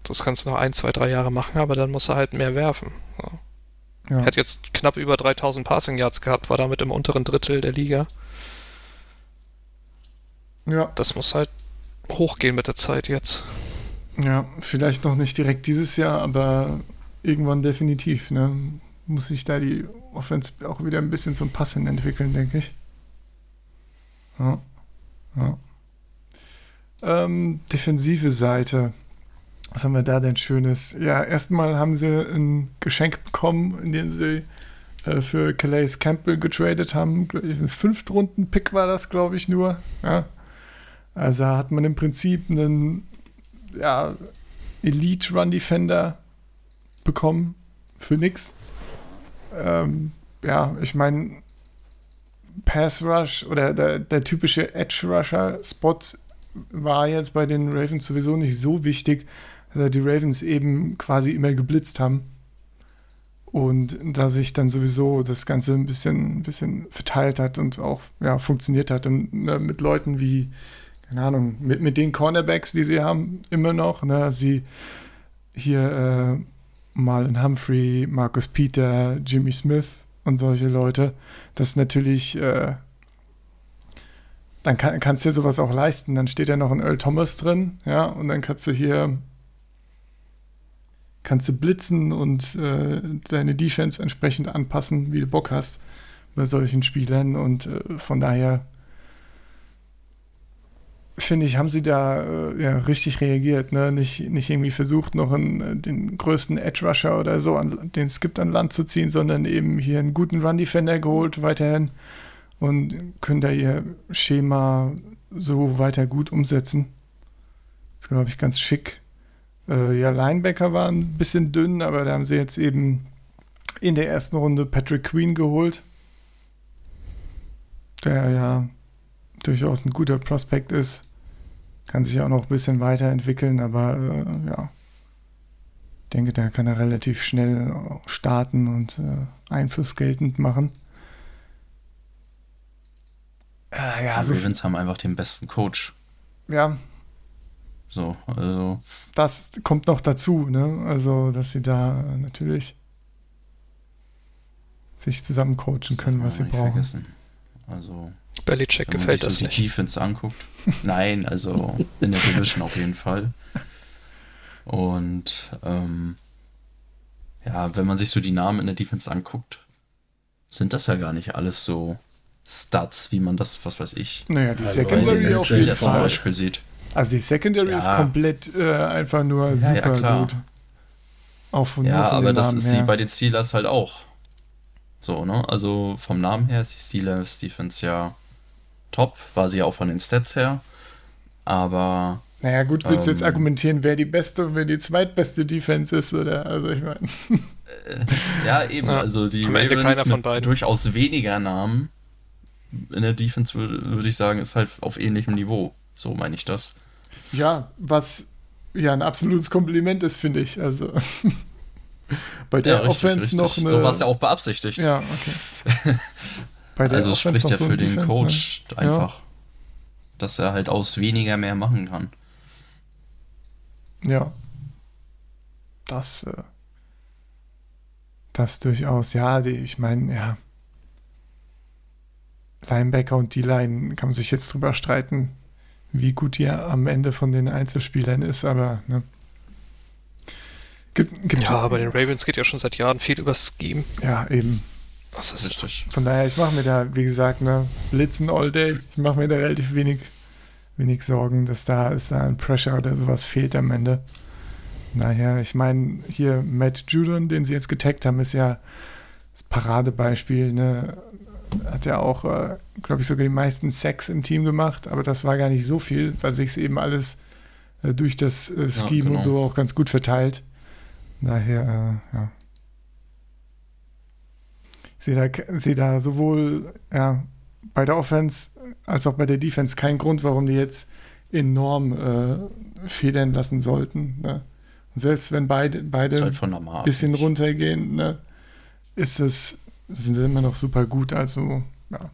Das kannst du noch ein, zwei, drei Jahre machen, aber dann muss er halt mehr werfen. Ja. Er hat jetzt knapp über 3000 Passing Yards gehabt, war damit im unteren Drittel der Liga. Ja. Das muss halt hochgehen mit der Zeit jetzt. Ja, vielleicht noch nicht direkt dieses Jahr, aber irgendwann definitiv. Ne? Muss sich da die Offense auch wieder ein bisschen zum Passen entwickeln, denke ich. Ja. ja. Ähm, defensive Seite. Was haben wir da denn Schönes? Ja, erstmal haben sie ein Geschenk bekommen, in dem sie äh, für Calais Campbell getradet haben. Ein Fünftrunden-Pick war das, glaube ich, nur. Ja. Also hat man im Prinzip einen ja, Elite-Run-Defender bekommen für nix. Ähm, ja, ich meine, Pass Rush oder der, der typische Edge Rusher Spot war jetzt bei den Ravens sowieso nicht so wichtig, da die Ravens eben quasi immer geblitzt haben. Und da sich dann sowieso das Ganze ein bisschen, ein bisschen verteilt hat und auch ja, funktioniert hat. Und ne, mit Leuten wie, keine Ahnung, mit, mit den Cornerbacks, die sie haben, immer noch. Ne, sie hier äh, Marlon Humphrey, Marcus Peter, Jimmy Smith und solche Leute. Das ist natürlich, äh, dann kann, kannst du dir sowas auch leisten. Dann steht ja noch ein Earl Thomas drin, ja, und dann kannst du hier kannst du blitzen und äh, deine Defense entsprechend anpassen, wie du Bock hast bei solchen Spielern. Und äh, von daher finde ich, haben sie da äh, ja, richtig reagiert. Ne? Nicht, nicht irgendwie versucht, noch einen, den größten Edge Rusher oder so, an, den gibt, an Land zu ziehen, sondern eben hier einen guten Run Defender geholt weiterhin und können da ihr Schema so weiter gut umsetzen. Das ist, glaube ich, ganz schick. Äh, ja, Linebacker waren ein bisschen dünn, aber da haben sie jetzt eben in der ersten Runde Patrick Queen geholt, der ja durchaus ein guter Prospekt ist. Kann sich auch noch ein bisschen weiterentwickeln, aber äh, ja, ich denke, da kann er relativ schnell starten und äh, Einfluss geltend machen. Äh, ja, die Ravens haben einfach den besten Coach. Ja, so, also. Das kommt noch dazu, ne? Also, dass sie da natürlich sich zusammen coachen können, was sie brauchen. Vergessen. Also. Belichick gefällt das so nicht. Die Defense anguckt. Nein, also in der Division auf jeden Fall. Und ähm, ja, wenn man sich so die Namen in der Defense anguckt, sind das ja gar nicht alles so Stats, wie man das, was weiß ich. Naja, die also Secondary auf jeden Fall. zum Beispiel sieht. Also die Secondary ja. ist komplett äh, einfach nur super ja, gut. Auch von, ja, aber das Namen ist her. sie bei den Steelers halt auch. So, ne? Also vom Namen her ist die Steelers Defense ja top, war sie ja auch von den Stats her. Aber. Naja, gut, willst ähm, du jetzt ähm, argumentieren, wer die beste und wer die zweitbeste Defense ist, oder? Also ich meine. Äh, ja, eben. Ja, also die Ravens keiner von beiden. durchaus weniger Namen in der Defense, würde würd ich sagen, ist halt auf ähnlichem Niveau. So meine ich das. Ja, was ja ein absolutes Kompliment ist, finde ich. Also bei der ja, richtig, Offense richtig. noch eine. So war es ja auch beabsichtigt. Ja, okay. bei der also spricht ja so für den Defense, Coach ne? einfach, ja. dass er halt aus weniger mehr machen kann. Ja. Das, äh, das durchaus, ja, die, ich meine, ja. Linebacker und D-Line kann man sich jetzt drüber streiten wie gut die am Ende von den Einzelspielern ist, aber ne. Gibt, gibt ja, aber den Ravens geht ja schon seit Jahren viel über Scheme. Ja, eben. Das ist richtig. Von daher, ich mache mir da, wie gesagt, ne, Blitzen all day. Ich mache mir da relativ wenig, wenig Sorgen, dass da, dass da ein Pressure oder sowas fehlt am Ende. Daher, ich meine, hier Matt Judon, den sie jetzt getaggt haben, ist ja das Paradebeispiel, ne? hat ja auch, äh, glaube ich, sogar die meisten Sex im Team gemacht, aber das war gar nicht so viel, weil sich es eben alles äh, durch das äh, Scheme ja, genau. und so auch ganz gut verteilt. Daher, äh, ja. Sehe da, seh da sowohl ja, bei der Offense als auch bei der Defense keinen Grund, warum die jetzt enorm äh, federn lassen sollten. Ne? Und selbst wenn beide, beide halt ein bisschen runtergehen, ne, ist es sind sie immer noch super gut. Also, ja,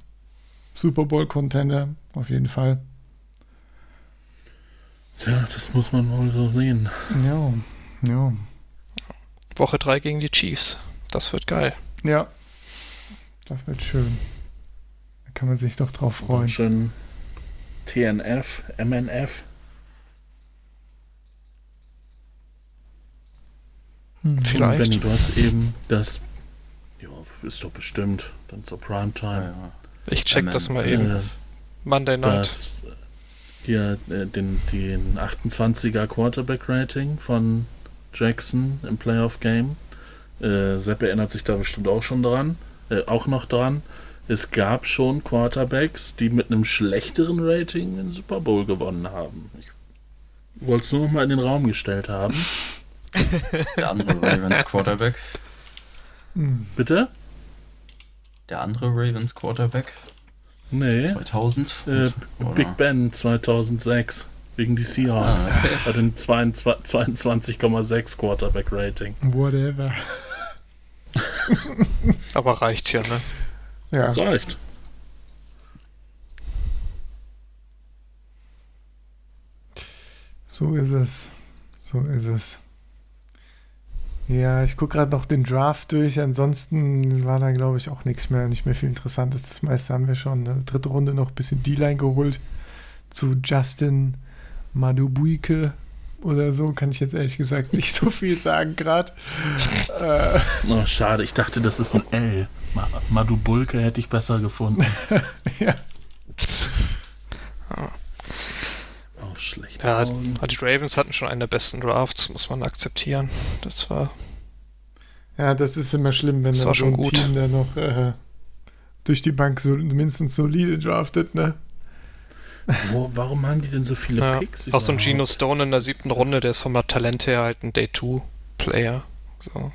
Super Bowl-Contender auf jeden Fall. Tja, das muss man wohl so sehen. Ja, ja. Woche 3 gegen die Chiefs. Das wird geil. Ja, das wird schön. Da kann man sich doch drauf freuen. Schön TNF, MNF. Hm. Vielleicht. Benny, du hast eben das ist doch bestimmt. Dann zur Primetime. Ja, ja. Ich check das mal eben. Äh, Monday Night. Das hier äh, den, den 28er Quarterback-Rating von Jackson im Playoff-Game. Äh, Sepp erinnert sich da bestimmt auch schon dran, äh, auch noch dran. Es gab schon Quarterbacks, die mit einem schlechteren Rating den Super Bowl gewonnen haben. Ich wollte es nur noch mal in den Raum gestellt haben. Der andere Ravens Quarterback. Hm. Bitte? Der andere Ravens Quarterback. Nee. 2000? Äh, Big Ben 2006. Wegen die Seahawks. Ah, okay. Hat ein 22,6 Quarterback Rating. Whatever. Aber reicht ja, ne? Ja. Reicht. So ist es. So ist es. Ja, ich gucke gerade noch den Draft durch. Ansonsten war da, glaube ich, auch nichts mehr, nicht mehr viel Interessantes. Das meiste haben wir schon. Ne? Dritte Runde noch ein bisschen D-Line geholt zu Justin Madubuike oder so. Kann ich jetzt ehrlich gesagt nicht so viel sagen gerade. äh. Oh, schade. Ich dachte, das ist ein L. Madubulke hätte ich besser gefunden. ja. auch schlecht. Ja, die Ravens hatten schon einen der besten Drafts, muss man akzeptieren. Das war. Ja, das ist immer schlimm, wenn dann so ein gut. Team da noch äh, durch die Bank so mindestens solide draftet, ne? Wo, warum haben die denn so viele ja, Picks? Auch so ein Geno Stone in der siebten Runde, der ist vom Talent her halt ein Day-2-Player. So.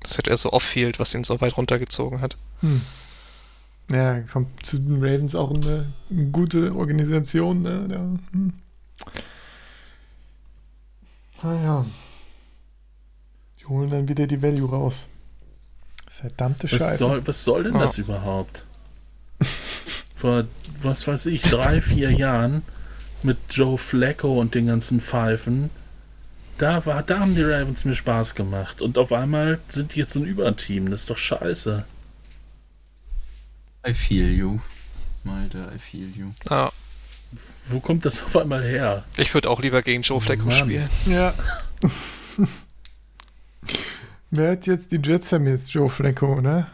Das hätte er so off-field, was ihn so weit runtergezogen hat. Hm. Ja, kommt zu den Ravens auch eine, eine gute Organisation. Ne? Ja. Hm. Naja. Ah, die holen dann wieder die Value raus. Verdammte Scheiße. Was soll, was soll denn oh. das überhaupt? Vor, was weiß ich, drei, vier Jahren mit Joe Flacco und den ganzen Pfeifen. Da, war, da haben die Ravens mir Spaß gemacht. Und auf einmal sind die jetzt ein Überteam. Das ist doch scheiße. I feel you. Malte, I feel you. Ah. Wo kommt das auf einmal her? Ich würde auch lieber gegen Joe Flacco spielen. Ja. Wer hat jetzt die Jets haben jetzt Joe Flacco, ne?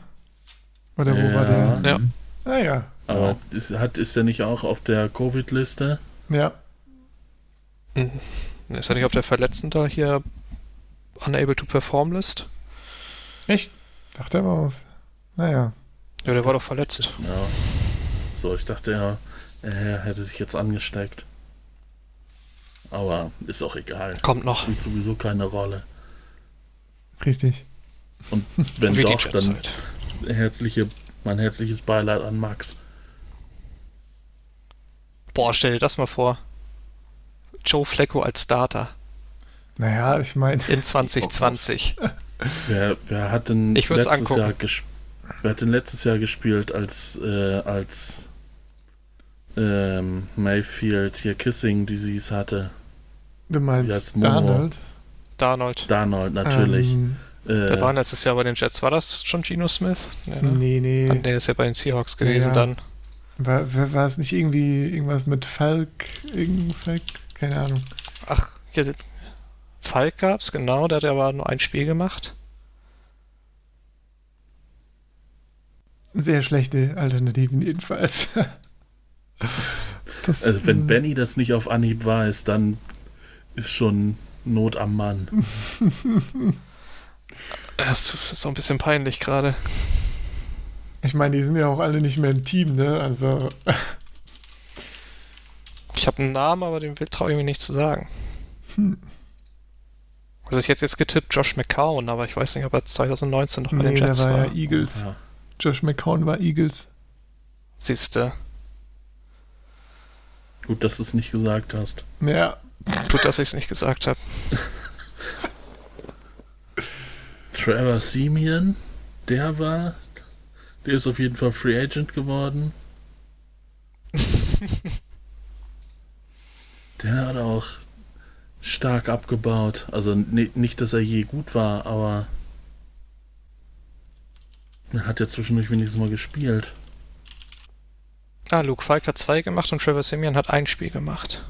Oder wo ja. war der? Ja. Ah ja. Aber ist, hat, ist er nicht auch auf der Covid-Liste? Ja. Hm. Ist er nicht auf der Verletzten da hier Unable to Perform List? Echt? Dachte er mal aus. Naja. Ja, der war doch verletzt. Ja. So, ich dachte ja, er hätte sich jetzt angesteckt. Aber ist auch egal. Kommt noch. Spielt sowieso keine Rolle. Richtig. Und wenn Wie doch, dann halt. herzliche, mein herzliches Beileid an Max. Boah, stell dir das mal vor. Joe Flecko als Starter. Naja, ich meine. In 2020. wer, wer hat denn ich letztes angucken. Jahr gespielt? Wer hat denn letztes Jahr gespielt, als, äh, als ähm, Mayfield hier Kissing Disease hatte? Du meinst Donald? Donald. Donald, natürlich. Ähm, äh, Wer war letztes Jahr bei den Jets? War das schon Geno Smith? Nee, ne? nee. nee. Ah, nee, ist ja bei den Seahawks gewesen ja. dann. War, war, war, es nicht irgendwie irgendwas mit Falk? Irgend Falk? Keine Ahnung. Ach, Falk gab's, genau, der hat aber nur ein Spiel gemacht. Sehr schlechte Alternativen jedenfalls. das, also wenn Benny das nicht auf Anhieb weiß, dann ist schon Not am Mann. Das ist so ein bisschen peinlich gerade. Ich meine, die sind ja auch alle nicht mehr im Team, ne? Also. Ich habe einen Namen, aber den traue ich mir nicht zu sagen. Hm. Also ich hätte jetzt getippt Josh McCown, aber ich weiß nicht, ob er 2019 noch bei nee, den Jets der war. ja Eagles. Ja. Josh McCown war Eagles. Siehste. Gut, dass du es nicht gesagt hast. Ja. Gut, dass ich es nicht gesagt habe. Trevor Simeon, der war, der ist auf jeden Fall Free Agent geworden. der hat auch stark abgebaut. Also nicht, dass er je gut war, aber er hat ja zwischendurch wenigstens mal gespielt. Ah, Luke Falk hat zwei gemacht und Trevor Simeon hat ein Spiel gemacht.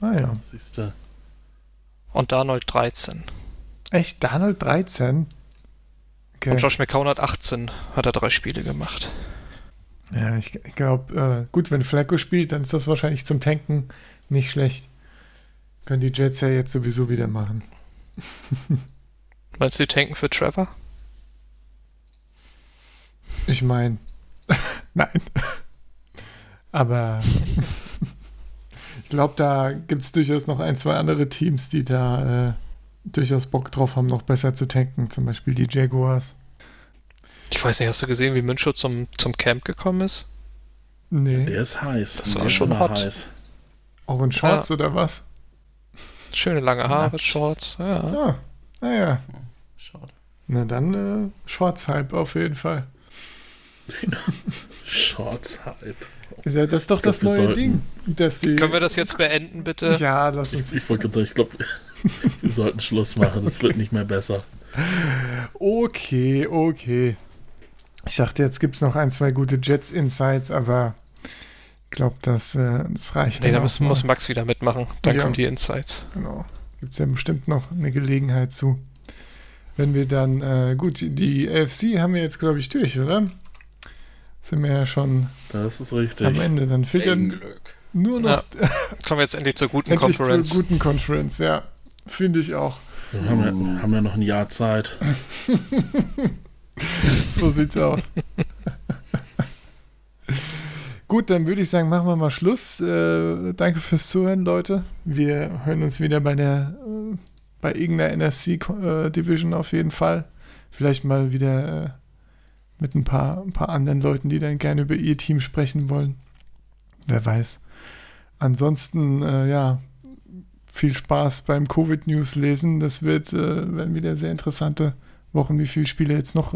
Ah ja. Siehst du. Und Darnold 13. Echt? Darnold 13? Okay. Und Josh McCown hat 18, hat er drei Spiele gemacht. Ja, ich, ich glaube, äh, gut, wenn Flacco spielt, dann ist das wahrscheinlich zum Tanken nicht schlecht. Können die Jets ja jetzt sowieso wieder machen. Meinst du, die tanken für Trevor? Ich meine, nein. Aber ich glaube, da gibt es durchaus noch ein, zwei andere Teams, die da äh, durchaus Bock drauf haben, noch besser zu tanken. Zum Beispiel die Jaguars. Ich weiß nicht, hast du gesehen, wie Münchow zum, zum Camp gekommen ist? Nee. Der ist heiß. Das war schon hot. Heiß. Auch in Shorts ja. oder was? Schöne lange Haare, ja. Shorts, ja. Ah, naja. Schade. Na dann äh, Shorts-Hype auf jeden Fall. Shorts-Hype. Ja, das ist doch das neue sollten. Ding. Dass die Können wir das jetzt beenden, bitte? Ja, lass uns. Ich, ich wollte sagen, ich glaube, wir sollten Schluss machen. Das wird nicht mehr besser. Okay, okay. Ich dachte, jetzt gibt es noch ein, zwei gute Jets-Insights, aber ich glaube, das, äh, das reicht. Nee, da muss, muss, Max wieder mitmachen. Dann ja. kommen die Insights. Genau. Gibt es ja bestimmt noch eine Gelegenheit zu. Wenn wir dann, äh, gut, die AFC haben wir jetzt, glaube ich, durch, oder? Sind wir ja schon das ist richtig. am Ende. Dann fehlt ja nur noch. Ja. Kommen wir jetzt endlich zur guten endlich Conference. Zur guten Conference, ja. Finde ich auch. Wir haben, ja, haben ja noch ein Jahr Zeit. so sieht's aus. Gut, dann würde ich sagen, machen wir mal Schluss. Äh, danke fürs Zuhören, Leute. Wir hören uns wieder bei der äh, bei irgendeiner NFC äh, Division auf jeden Fall. Vielleicht mal wieder äh, mit ein paar, ein paar anderen Leuten, die dann gerne über ihr Team sprechen wollen. Wer weiß. Ansonsten, äh, ja, viel Spaß beim Covid-News lesen. Das wird, äh, werden wieder sehr interessante Wochen, wie viele Spiele jetzt noch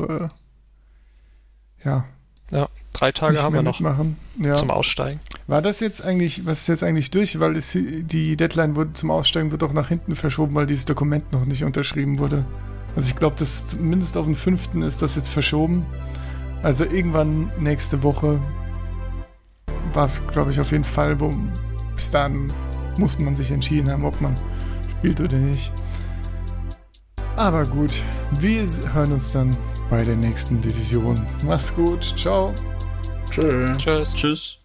ja, ja, drei Tage haben wir noch mitmachen. Ja. zum Aussteigen. War das jetzt eigentlich, was ist jetzt eigentlich durch? Weil es, die Deadline wurde zum Aussteigen wird auch nach hinten verschoben, weil dieses Dokument noch nicht unterschrieben wurde. Also ich glaube, dass zumindest auf den fünften ist das jetzt verschoben. Also irgendwann nächste Woche war es, glaube ich, auf jeden Fall, wo bis dann muss man sich entschieden haben, ob man spielt oder nicht. Aber gut, wir hören uns dann bei der nächsten Division. Mach's gut. Ciao. Tschö. Tschüss. Tschüss.